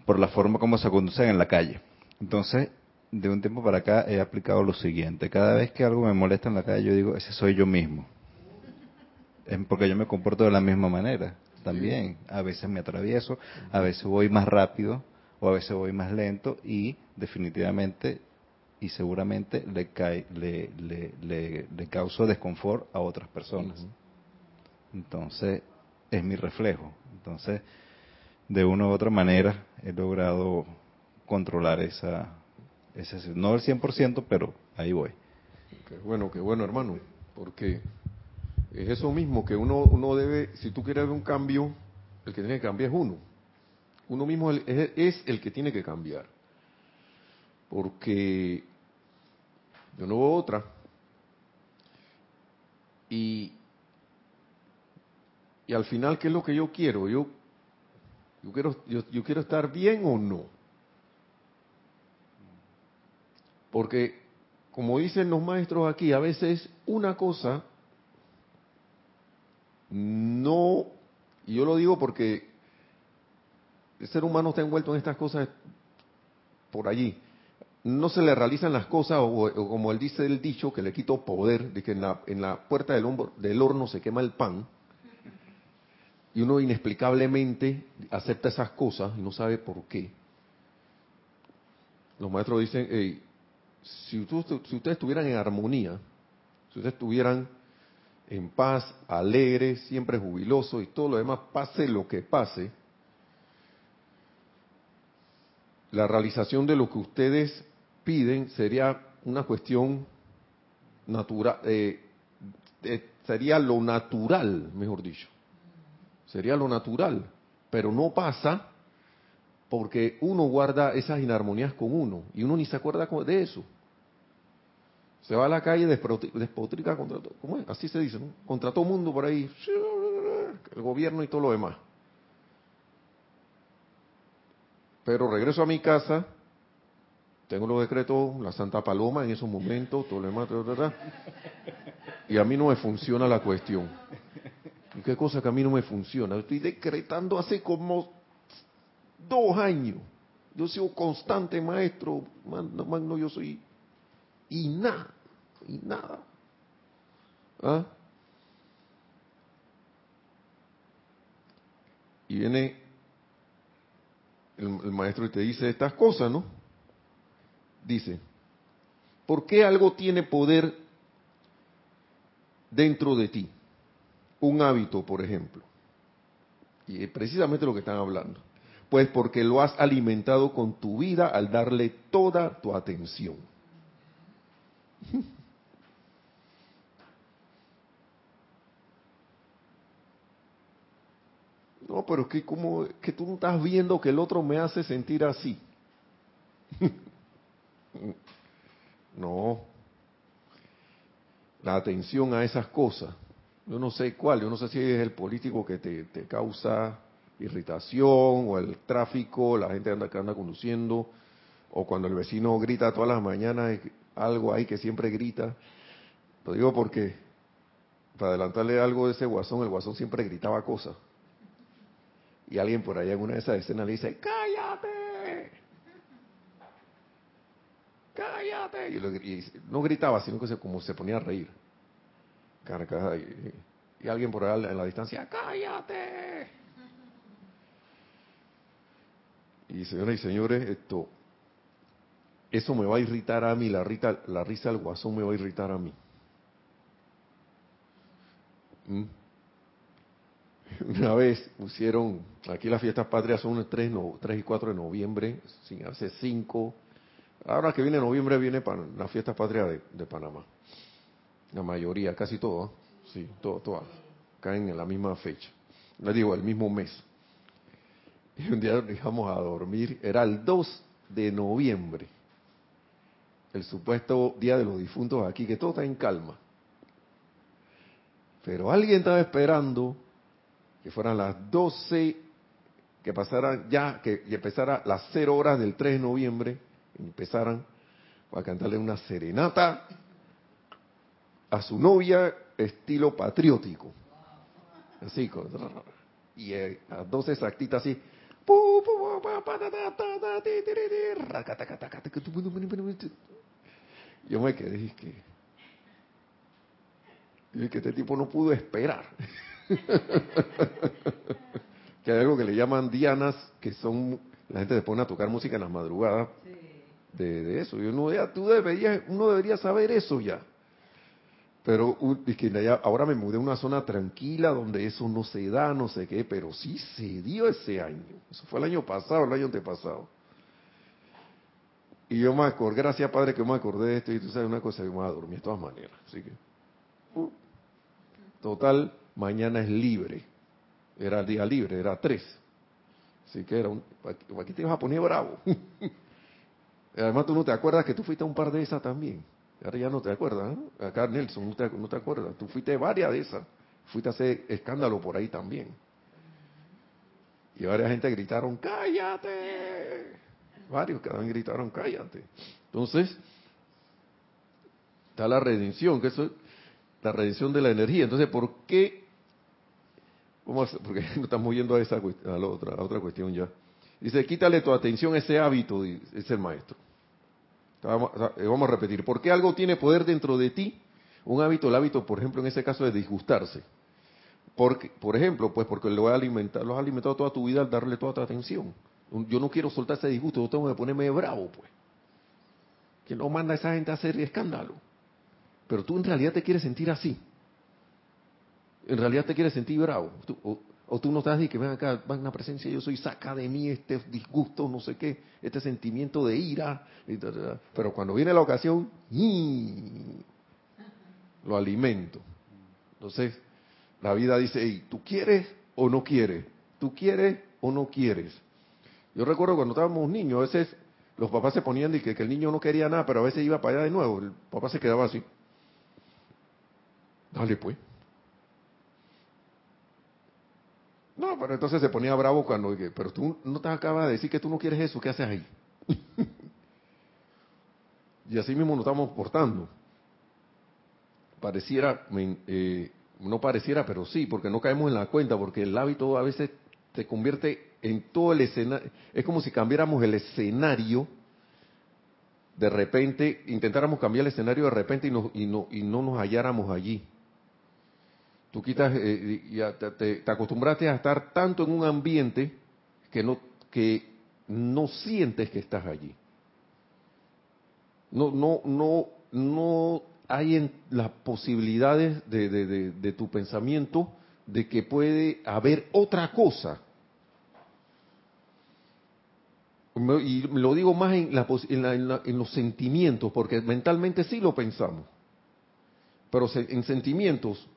por la forma como se conducen en la calle. Entonces, de un tiempo para acá he aplicado lo siguiente. Cada vez que algo me molesta en la calle, yo digo, ese soy yo mismo. Es porque yo me comporto de la misma manera también. A veces me atravieso, a veces voy más rápido o a veces voy más lento y definitivamente y seguramente le, cae, le, le, le, causo desconfort a otras personas. Entonces, es mi reflejo. Entonces, de una u otra manera he logrado controlar esa, no el 100%, pero ahí voy. Bueno, qué bueno, hermano, porque es eso mismo que uno, uno debe, si tú quieres ver un cambio, el que tiene que cambiar es uno. Uno mismo es, el que tiene que cambiar. Porque yo no veo otra. Y, y al final, ¿qué es lo que yo quiero? Yo, yo, quiero, yo, quiero estar bien o no. Porque, como dicen los maestros aquí, a veces una cosa no, y yo lo digo porque el ser humano está envuelto en estas cosas por allí no se le realizan las cosas, o, como él dice el dicho, que le quito poder, de que en la, en la puerta del, del horno se quema el pan, y uno inexplicablemente acepta esas cosas y no sabe por qué. Los maestros dicen, si, si ustedes estuvieran en armonía, si ustedes estuvieran en paz, alegres, siempre jubilosos y todo lo demás, pase lo que pase, la realización de lo que ustedes piden sería una cuestión natural, eh, sería lo natural, mejor dicho. Sería lo natural, pero no pasa porque uno guarda esas inarmonías con uno y uno ni se acuerda de eso. Se va a la calle despotrica contra todo, ¿cómo es? Así se dice, ¿no? Contra todo mundo por ahí, el gobierno y todo lo demás. Pero regreso a mi casa tengo los decretos, la Santa Paloma en esos momentos, todo lo demás, y a mí no me funciona la cuestión. ¿Y qué cosa que a mí no me funciona? Estoy decretando hace como dos años. Yo sigo constante maestro, magno yo soy. Y nada, y nada. ¿Ah? Y viene el, maestro y te dice estas cosas, ¿no? dice, ¿por qué algo tiene poder dentro de ti? Un hábito, por ejemplo. Y es precisamente lo que están hablando. Pues porque lo has alimentado con tu vida al darle toda tu atención. (laughs) No, pero que como que tú no estás viendo que el otro me hace sentir así. (laughs) No. La atención a esas cosas. Yo no sé cuál, yo no sé si es el político que te, causa irritación o el tráfico, la gente anda, que anda conduciendo, o cuando el vecino grita todas las mañanas, algo ahí que siempre grita. Lo digo porque, para adelantarle algo de ese guasón, el guasón siempre gritaba cosas. Y alguien por allá en una de esas escenas le dice, ¡cállate! ¡cállate! Y, no gritaba, sino que se, como se ponía a reír. Y, y alguien por allá en la distancia, ¡cállate! Y señoras y señores, esto, eso me va a irritar a mí, la, risa del guasón me va a irritar a mí. ¿Mm? Una vez pusieron, aquí las fiestas patrias son el 3, no, 3 y 4 de noviembre, sin hace 5. Ahora que viene noviembre viene para las fiestas patrias de, Panamá. La mayoría, casi todas, sí, todas, caen en la misma fecha. Les digo, el mismo mes. Y un día dejamos a dormir, era el 2 de noviembre, el supuesto Día de los Difuntos aquí, que todo está en calma. Pero alguien estaba esperando que fueran las 12, que pasaran ya, que empezara las 0 horas del 3 de noviembre, empezaran a cantarle una serenata a su novia estilo patriótico. Así, y a las 12 exactitas así, yo me quedé y que, y que este tipo no pudo esperar. (laughs) que hay algo que le llaman dianas, que son, la gente se pone a tocar música en las madrugadas de, eso. Yo no, tú deberías, uno debería saber eso ya. Pero ahora me mudé a una zona tranquila donde eso no se da, no sé qué, pero sí se dio ese año. Eso fue el año pasado, el año antepasado. Y yo me acordé, gracias Padre que me acordé de esto, y tú sabes una cosa, yo me voy a dormir de todas maneras. Así que, total, mañana es libre. Era el día libre, era tres. Así que era un, aquí te ibas a poner bravo. (laughs) Además tú no te acuerdas que tú fuiste a un par de esas también. Ahora ya no te acuerdas, ¿no? Acá Nelson, no te, no te acuerdas. Tú fuiste varias de esas. Fuiste a hacer escándalo por ahí también. Y varias gente gritaron, cállate. Varios que gritaron, cállate. Entonces, está la redención, que eso es la redención de la energía. Entonces, ¿por qué? Vamos porque (laughs) no estamos yendo a, esa, a, la otra, a otra cuestión ya. Dice, quítale tu atención a ese hábito, dice el maestro. Vamos a repetir, ¿por qué algo tiene poder dentro de ti? Un hábito, el hábito, por ejemplo, en ese caso de disgustarse. Porque, por ejemplo, pues porque lo, alimentar, lo has alimentado toda tu vida al darle toda tu atención. Yo no quiero soltar ese disgusto, yo tengo que ponerme bravo, pues. Que no manda a esa gente a hacer escándalo. Pero tú en realidad te quieres sentir así. En realidad te quieres sentir bravo. O tú no estás y que ven acá, va una presencia, yo soy, saca de mí este disgusto, no sé qué, este sentimiento de ira. Pero cuando viene la ocasión, lo alimento. Entonces, la vida dice, ¿tú quieres o no quieres? ¿Tú quieres o no quieres? Yo recuerdo cuando estábamos niños, a veces los papás se ponían y que, que el niño no quería nada, pero a veces iba para allá de nuevo. El papá se quedaba así. Dale pues. No, pero entonces se ponía bravo cuando, pero tú no te acabas de decir que tú no quieres eso, ¿qué haces ahí? (laughs) y así mismo nos estamos portando. Pareciera, eh, no pareciera, pero sí, porque no caemos en la cuenta, porque el hábito a veces se convierte en todo el escenario, es como si cambiáramos el escenario, de repente, intentáramos cambiar el escenario de repente y, y, no, y no nos halláramos allí. Tú quitas, eh, ya te, acostumbraste a estar tanto en un ambiente que no, que no sientes que estás allí. No, no, no, no hay en las posibilidades de, de, de, tu pensamiento de que puede haber otra cosa. Y lo digo más en, la, en, los sentimientos, porque mentalmente sí lo pensamos, pero en sentimientos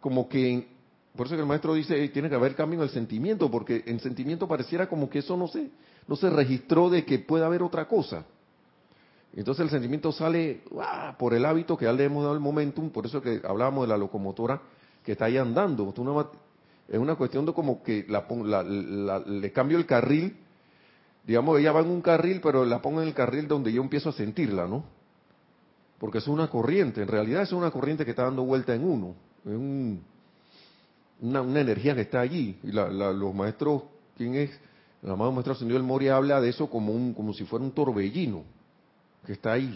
como que, por eso que el maestro dice, tiene que haber cambio en el sentimiento, porque en sentimiento pareciera como que eso no se, no se registró de que pueda haber otra cosa. Entonces el sentimiento sale por el hábito que ya le hemos dado el momentum, por eso que hablábamos de la locomotora que está ahí andando. es una cuestión de como que la, le cambio el carril, digamos, ella va en un carril, pero la pongo en el carril donde yo empiezo a sentirla, ¿no? porque es una corriente, en realidad es una corriente que está dando vuelta en uno, es una, energía que está allí. Y los maestros, ¿quién es? El amado maestro Ascendido del Moria habla de eso como, un, como si fuera un torbellino, que está ahí.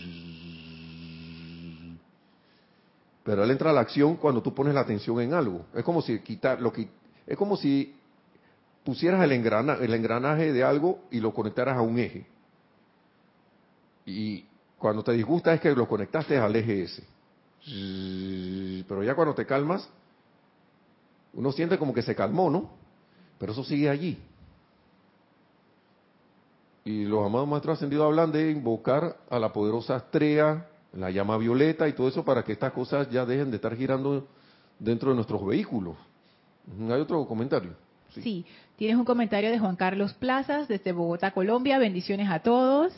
Pero él entra a la acción cuando tú pones la atención en algo. Es como si quitar, lo que, es como si pusieras el engranaje, el engranaje de algo y lo conectaras a un eje. Y cuando te disgusta es que lo conectaste al eje ese. Pero ya cuando te calmas, uno siente como que se calmó, ¿no? Pero eso sigue allí. Y los amados maestros ascendidos hablan de invocar a la poderosa estrella, la llama violeta y todo eso para que estas cosas ya dejen de estar girando dentro de nuestros vehículos. ¿Hay otro comentario? Sí. Tienes un comentario de Juan Carlos Plazas desde Bogotá, Colombia. Bendiciones a todos.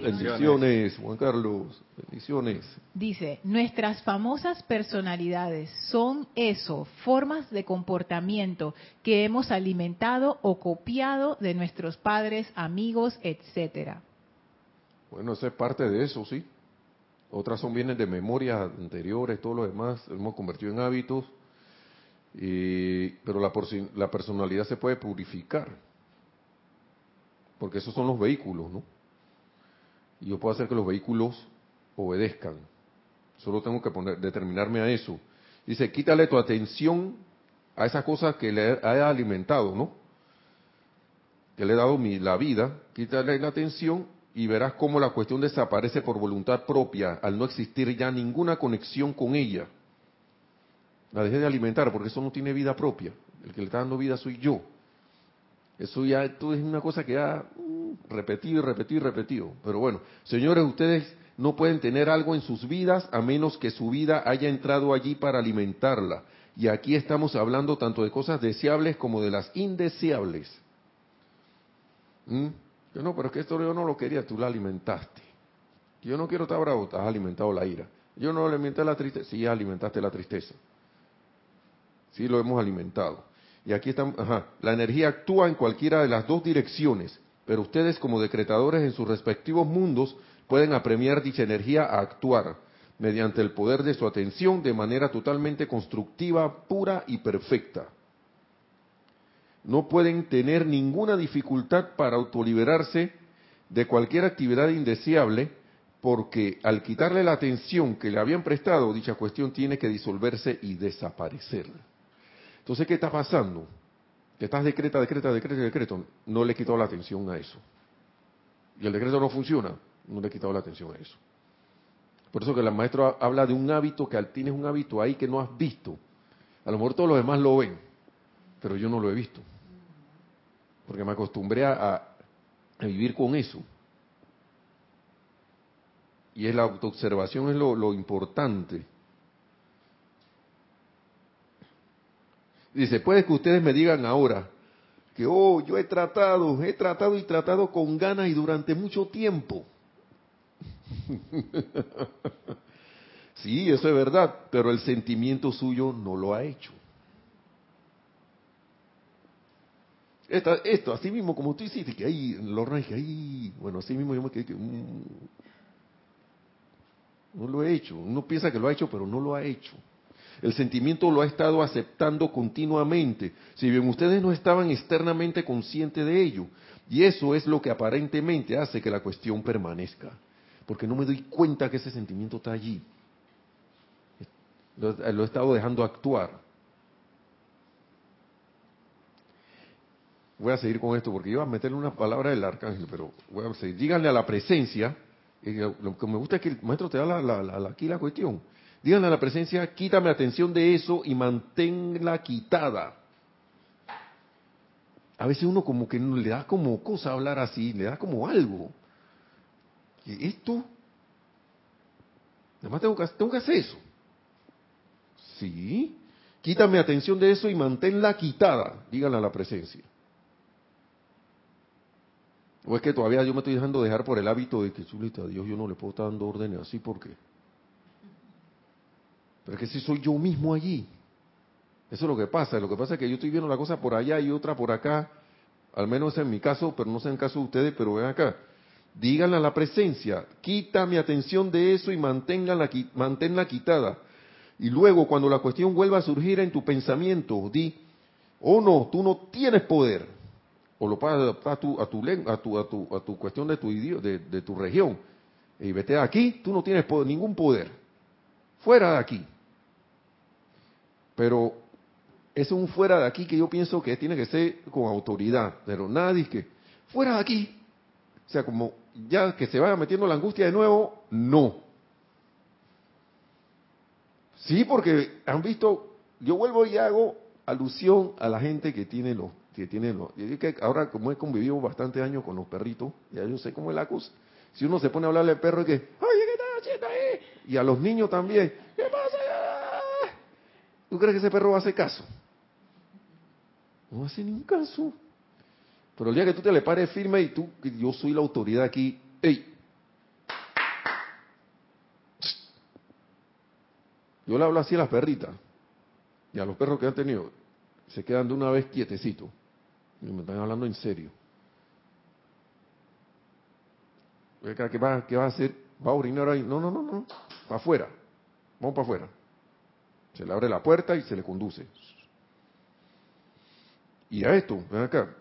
Bendiciones, Juan Carlos. Bendiciones. Dice, nuestras famosas personalidades son eso, formas de comportamiento que hemos alimentado o copiado de nuestros padres, amigos, etcétera. Bueno, eso es parte de eso, sí. Otras son bienes de memorias anteriores, todo lo demás hemos convertido en hábitos. Pero la, la personalidad se puede purificar. Porque esos son los vehículos, ¿no? y yo puedo hacer que los vehículos obedezcan. Solo tengo que poner, determinarme a eso. Dice, quítale tu atención a esas cosas que le ha alimentado, ¿no? Que le he dado mi, la vida, quítale la atención y verás cómo la cuestión desaparece por voluntad propia, al no existir ya ninguna conexión con ella. La dejé de alimentar porque eso no tiene vida propia. El que le está dando vida soy yo. Eso ya esto es una cosa que ha mm, repetido y repetido y repetido. Pero bueno, señores, ustedes no pueden tener algo en sus vidas a menos que su vida haya entrado allí para alimentarla. Y aquí estamos hablando tanto de cosas deseables como de las indeseables. ¿Mm? Yo no, pero es que esto yo no lo quería, tú la alimentaste. Yo no quiero estar bravo, has alimentado la ira. Yo no alimenté la tristeza, sí alimentaste la tristeza. Sí lo hemos alimentado. Y aquí está, ajá, la energía actúa en cualquiera de las dos direcciones, pero ustedes como decretadores en sus respectivos mundos pueden apremiar dicha energía a actuar mediante el poder de su atención de manera totalmente constructiva, pura y perfecta. No pueden tener ninguna dificultad para autoliberarse de cualquier actividad indeseable, porque al quitarle la atención que le habían prestado, dicha cuestión tiene que disolverse y desaparecer. Entonces, ¿qué está pasando? Que estás decreta, decreta, decreta, decreto. No le he quitado la atención a eso. Y el decreto no funciona. No le he quitado la atención a eso. Por eso que el maestro habla de un hábito que tienes un hábito ahí que no has visto. A lo mejor todos los demás lo ven, pero yo no lo he visto. Porque me acostumbré a, vivir con eso. Y es la autoobservación es lo importante. Dice, puede que ustedes me digan ahora que, oh, yo he tratado, he tratado y tratado con ganas y durante mucho tiempo. (laughs) sí, eso es verdad, pero el sentimiento suyo no lo ha hecho. esto, así mismo como tú hiciste, que ahí, lo que ahí, bueno, así mismo yo me quedé que, mm, no lo he hecho. Uno piensa que lo ha hecho, pero no lo ha hecho. El sentimiento lo ha estado aceptando continuamente, si bien ustedes no estaban externamente conscientes de ello. Y eso es lo que aparentemente hace que la cuestión permanezca. Porque no me doy cuenta que ese sentimiento está allí. Lo, he estado dejando actuar. Voy a seguir con esto porque iba a meterle una palabra del arcángel, pero voy a seguir. Díganle a la presencia, lo que me gusta es que el maestro te da aquí la cuestión. Díganle a la presencia, quítame atención de eso y manténla quitada. A veces uno como que le da como cosa hablar así, le da como algo. ¿Y esto? Nada más tengo que, tengo que hacer eso. Sí. Quítame atención de eso y manténla quitada. Díganle a la presencia. O es que todavía yo me estoy dejando dejar por el hábito de que, chulita, Dios, yo no le puedo estar dando órdenes así porque pero es que si soy yo mismo allí. Eso es lo que pasa. Lo que pasa es que yo estoy viendo la cosa por allá y otra por acá. Al menos en mi caso, pero no sé en el caso de ustedes, pero ven acá. díganle a la presencia, quita mi atención de eso y manténla, manténla quitada. Y luego, cuando la cuestión vuelva a surgir en tu pensamiento, di, oh no, tú no tienes poder. O lo puedes adaptar a tu, a tu, a tu, a tu, a tu cuestión de tu, de, de tu región. Y vete aquí, tú no tienes ningún poder. Fuera de aquí. Pero es un fuera de aquí que yo pienso que tiene que ser con autoridad. Pero nadie que, fuera de aquí. O sea, como ya que se vaya metiendo la angustia de nuevo, no. Sí, porque han visto, yo vuelvo y hago alusión a la gente que tiene los, que tiene los, que ahora como he convivido bastante años con los perritos, ya yo sé cómo es la cosa. Si uno se pone a hablarle al perro y que, oye, ¿qué haciendo ahí? Y a los niños también, ¿qué pasa? ¿Tú crees que ese perro va a hacer caso? No hace ningún caso. Pero el día que tú te le pares firme y tú, yo soy la autoridad aquí, ¡ey! Yo le hablo así a las perritas y a los perros que han tenido, se quedan de una vez quietecitos. Y me están hablando en serio. ¿Qué va, ¿Qué va a hacer? ¿Va a orinar ahí? No, no, no, no. Para afuera. Vamos para afuera. Se le abre la puerta y se le conduce. Y a esto, ven acá,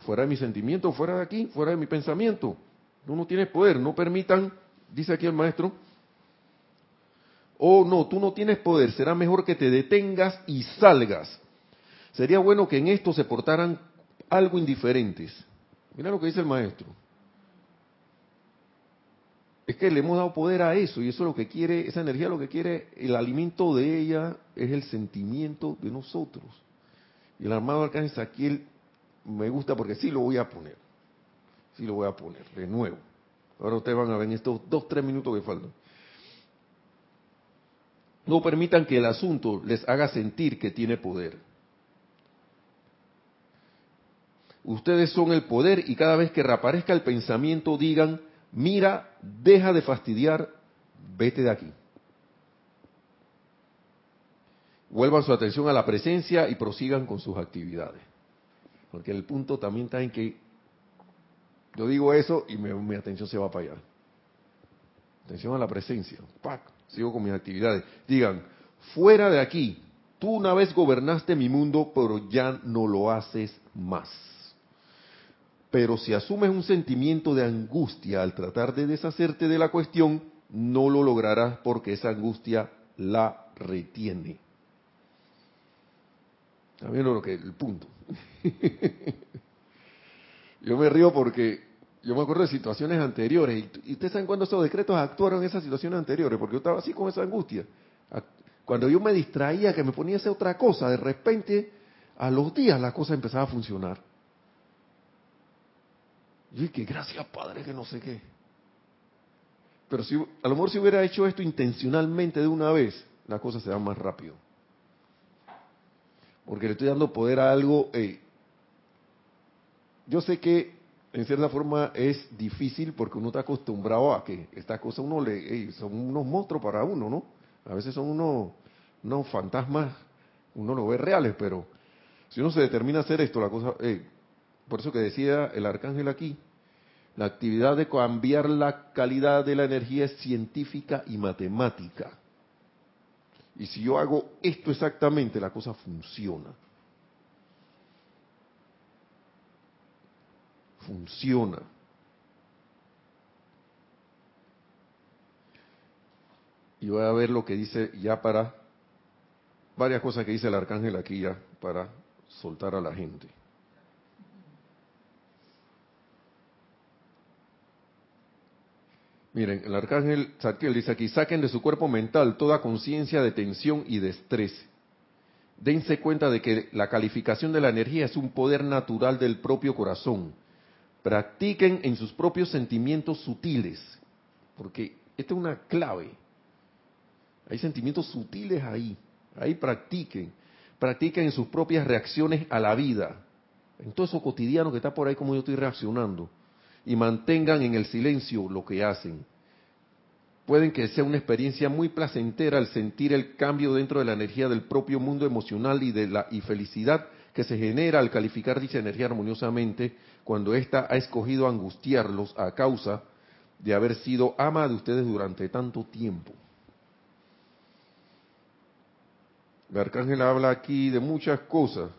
fuera de mi sentimiento, fuera de aquí, fuera de mi pensamiento. Tú no tienes poder, no permitan, dice aquí el maestro, oh no, tú no tienes poder, será mejor que te detengas y salgas. Sería bueno que en esto se portaran algo indiferentes. Mira lo que dice el maestro. Es que le hemos dado poder a eso y eso es lo que quiere, esa energía lo que quiere, el alimento de ella es el sentimiento de nosotros. Y el armado arcángel Saquiel me gusta porque sí lo voy a poner. Sí lo voy a poner, de nuevo. Ahora ustedes van a ver en estos dos, tres minutos que faltan. No permitan que el asunto les haga sentir que tiene poder. Ustedes son el poder y cada vez que reaparezca el pensamiento digan, mira, deja de fastidiar, vete de aquí. vuelvan su atención a la presencia y prosigan con sus actividades. Porque el punto también está en que yo digo eso y mi atención se va para allá. Atención a la presencia. Sigo con mis actividades. Digan, fuera de aquí, tú una vez gobernaste mi mundo, pero ya no lo haces más. Pero si asumes un sentimiento de angustia al tratar de deshacerte de la cuestión, no lo lograrás porque esa angustia la retiene. También lo que el punto. (laughs) yo me río porque yo me acuerdo de situaciones anteriores y, ustedes saben cuándo esos decretos actuaron en esas situaciones anteriores, porque yo estaba así con esa angustia. Cuando yo me distraía, que me ponía a hacer otra cosa, de repente a los días la cosa empezaba a funcionar. Y que gracias Padre que no sé qué. Pero si a lo mejor si hubiera hecho esto intencionalmente de una vez, la cosa se va más rápido porque le estoy dando poder a algo. yo sé que en cierta forma es difícil porque uno está acostumbrado a que estas cosas uno le son unos monstruos para uno, ¿no? A veces son unos, unos fantasmas, uno lo ve reales, pero si uno se determina a hacer esto, la cosa, por eso que decía el arcángel aquí, la actividad de cambiar la calidad de la energía es científica y matemática. Y si yo hago esto exactamente, la cosa funciona. Funciona. Y voy a ver lo que dice ya para varias cosas que dice el arcángel aquí ya para soltar a la gente. Miren, el arcángel Zadkiel dice aquí, saquen de su cuerpo mental toda conciencia de tensión y de estrés. Dense cuenta de que la calificación de la energía es un poder natural del propio corazón. Practiquen en sus propios sentimientos sutiles, porque esta es una clave. Hay sentimientos sutiles ahí, ahí practiquen. Practiquen en sus propias reacciones a la vida, en todo eso cotidiano que está por ahí como yo estoy reaccionando y mantengan en el silencio lo que hacen. Pueden que sea una experiencia muy placentera al sentir el cambio dentro de la energía del propio mundo emocional y de la y felicidad que se genera al calificar dicha energía armoniosamente cuando ésta ha escogido angustiarlos a causa de haber sido ama de ustedes durante tanto tiempo. El arcángel habla aquí de muchas cosas.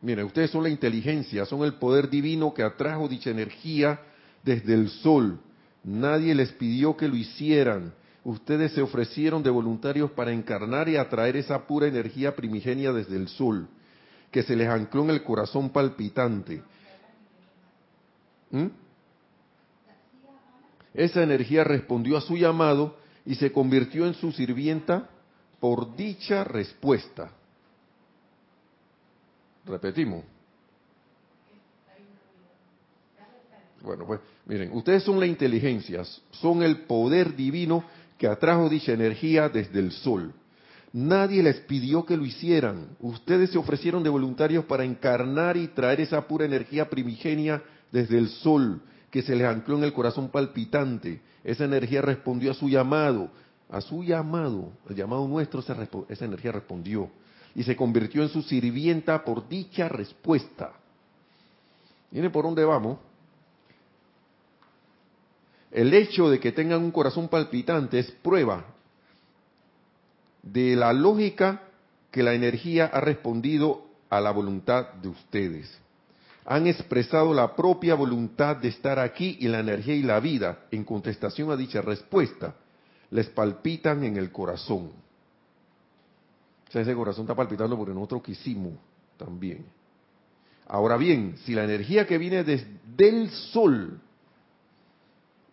Miren, ustedes son la inteligencia, son el poder divino que atrajo dicha energía desde el sol. Nadie les pidió que lo hicieran. Ustedes se ofrecieron de voluntarios para encarnar y atraer esa pura energía primigenia desde el sol, que se les ancló en el corazón palpitante. ¿Mm? Esa energía respondió a su llamado y se convirtió en su sirvienta por dicha respuesta. Repetimos. Bueno, pues miren, ustedes son la inteligencia, son el poder divino que atrajo dicha energía desde el sol. Nadie les pidió que lo hicieran. Ustedes se ofrecieron de voluntarios para encarnar y traer esa pura energía primigenia desde el sol, que se les ancló en el corazón palpitante. Esa energía respondió a su llamado, a su llamado, el llamado nuestro, esa, energía respondió y se convirtió en su sirvienta por dicha respuesta. Miren por dónde vamos. El hecho de que tengan un corazón palpitante es prueba de la lógica que la energía ha respondido a la voluntad de ustedes. Han expresado la propia voluntad de estar aquí y la energía y la vida en contestación a dicha respuesta les palpitan en el corazón. O sea, ese corazón está palpitando porque nosotros quisimos también. Ahora bien, si la energía que viene desde el sol,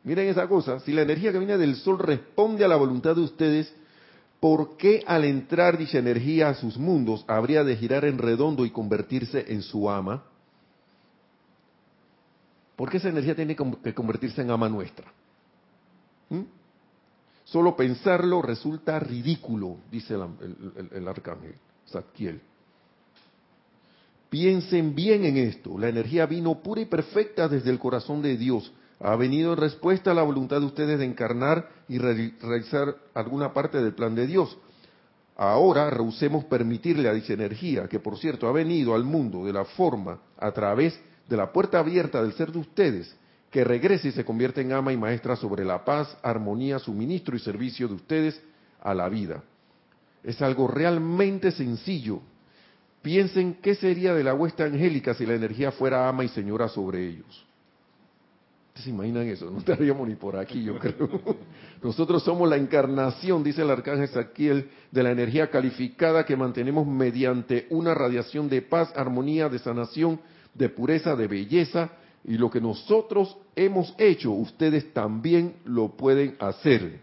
miren esa cosa, si la energía que viene del sol responde a la voluntad de ustedes, ¿por qué al entrar dicha energía a sus mundos habría de girar en redondo y convertirse en su ama? ¿Por qué esa energía tiene que convertirse en ama nuestra? ¿Mm? Solo pensarlo resulta ridículo, dice el, arcángel Zadkiel. Piensen bien en esto. La energía vino pura y perfecta desde el corazón de Dios. Ha venido en respuesta a la voluntad de ustedes de encarnar y realizar alguna parte del plan de Dios. Ahora rehusemos permitirle a dicha energía, que por cierto ha venido al mundo de la forma a través de la puerta abierta del ser de ustedes, que regrese y se convierta en ama y maestra sobre la paz, armonía, suministro y servicio de ustedes a la vida. Es algo realmente sencillo. Piensen qué sería de la huesta angélica si la energía fuera ama y señora sobre ellos. ¿Se imaginan eso? No estaríamos ni por aquí, yo creo. (laughs) Nosotros somos la encarnación, dice el arcángel Saquiel, de la energía calificada que mantenemos mediante una radiación de paz, armonía, de sanación, de pureza, de belleza, y lo que nosotros hemos hecho, ustedes también lo pueden hacer.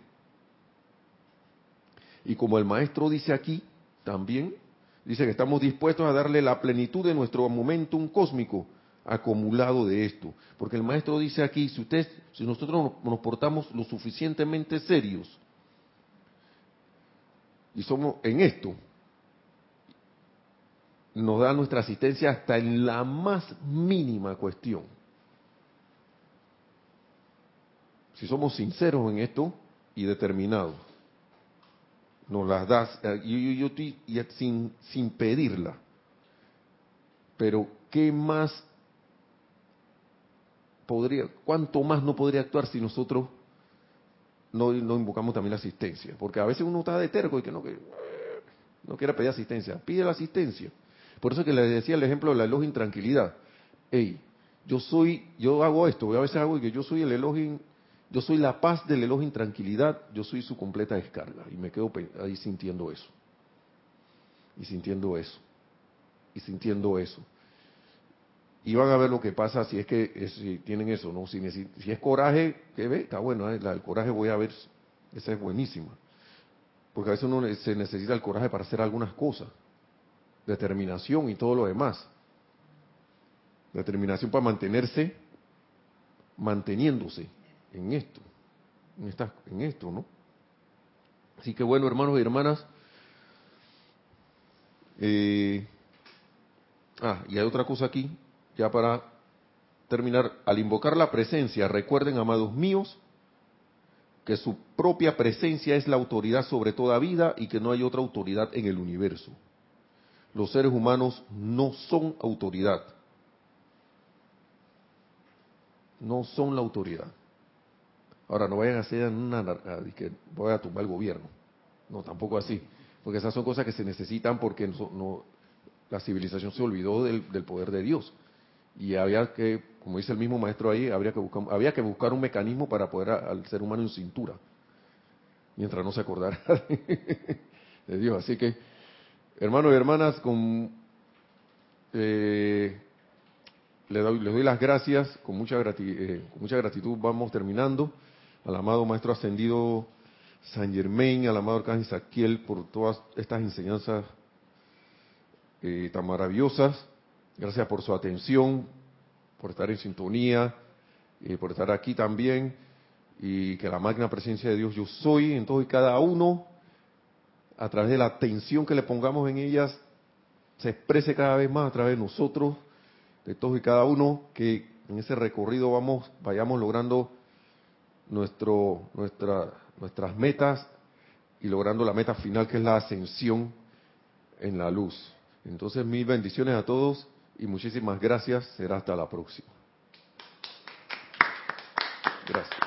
Y como el maestro dice aquí, también dice que estamos dispuestos a darle la plenitud de nuestro momentum cósmico acumulado de esto. Porque el maestro dice aquí, si ustedes, si nosotros nos portamos lo suficientemente serios y somos en esto, nos da nuestra asistencia hasta en la más mínima cuestión. si somos sinceros en esto y determinados, nos las das, eh, yo, estoy sin, sin pedirla, pero ¿qué más podría, cuánto más no podría actuar si nosotros no, invocamos también la asistencia? Porque a veces uno está de terco y que no, que no quiere pedir asistencia, pide la asistencia. Por eso que le decía el ejemplo de la elogio intranquilidad. Hey, yo soy, yo hago esto, a veces hago que yo soy el elogio yo soy la paz del elogio intranquilidad, yo soy su completa descarga. Y me quedo ahí sintiendo eso. Y sintiendo eso. Y sintiendo eso. Y van a ver lo que pasa si es que si tienen eso, ¿no? Si, si es coraje, que ve, está bueno, ¿eh? el coraje voy a ver, esa es buenísima. Porque a veces uno se necesita el coraje para hacer algunas cosas. Determinación y todo lo demás. Determinación para mantenerse, manteniéndose en esto, en, en esto, ¿no? Así que bueno, hermanos y hermanas, eh, ah, y hay otra cosa aquí, ya para terminar, al invocar la presencia, recuerden, amados míos, que su propia presencia es la autoridad sobre toda vida y que no hay otra autoridad en el universo. los seres humanos no son autoridad. No son la autoridad. Ahora, no vayan a hacer una, que voy a tumbar el gobierno. No, tampoco así. Porque esas son cosas que se necesitan porque no, la civilización se olvidó del, poder de Dios. Y había que, como dice el mismo maestro ahí, habría que buscar, había que buscar un mecanismo para poder al ser humano en cintura. Mientras no se acordara (laughs) de, Dios. Así que, hermanos y hermanas, con, eh, les, doy, doy las gracias, con mucha, eh, con mucha gratitud vamos terminando. Al amado Maestro Ascendido San Germain, al amado Arcángel Saquiel, por todas estas enseñanzas eh, tan maravillosas. Gracias por su atención, por estar en sintonía, eh, por estar aquí también. Y que la magna presencia de Dios yo soy en todo y cada uno, a través de la atención que le pongamos en ellas, se exprese cada vez más a través de nosotros, de todos y cada uno, que en ese recorrido vamos, vayamos logrando nuestro, nuestra, nuestras metas y logrando la meta final que es la ascensión en la luz. Entonces, mil bendiciones a todos y muchísimas gracias. Será hasta la próxima. Gracias.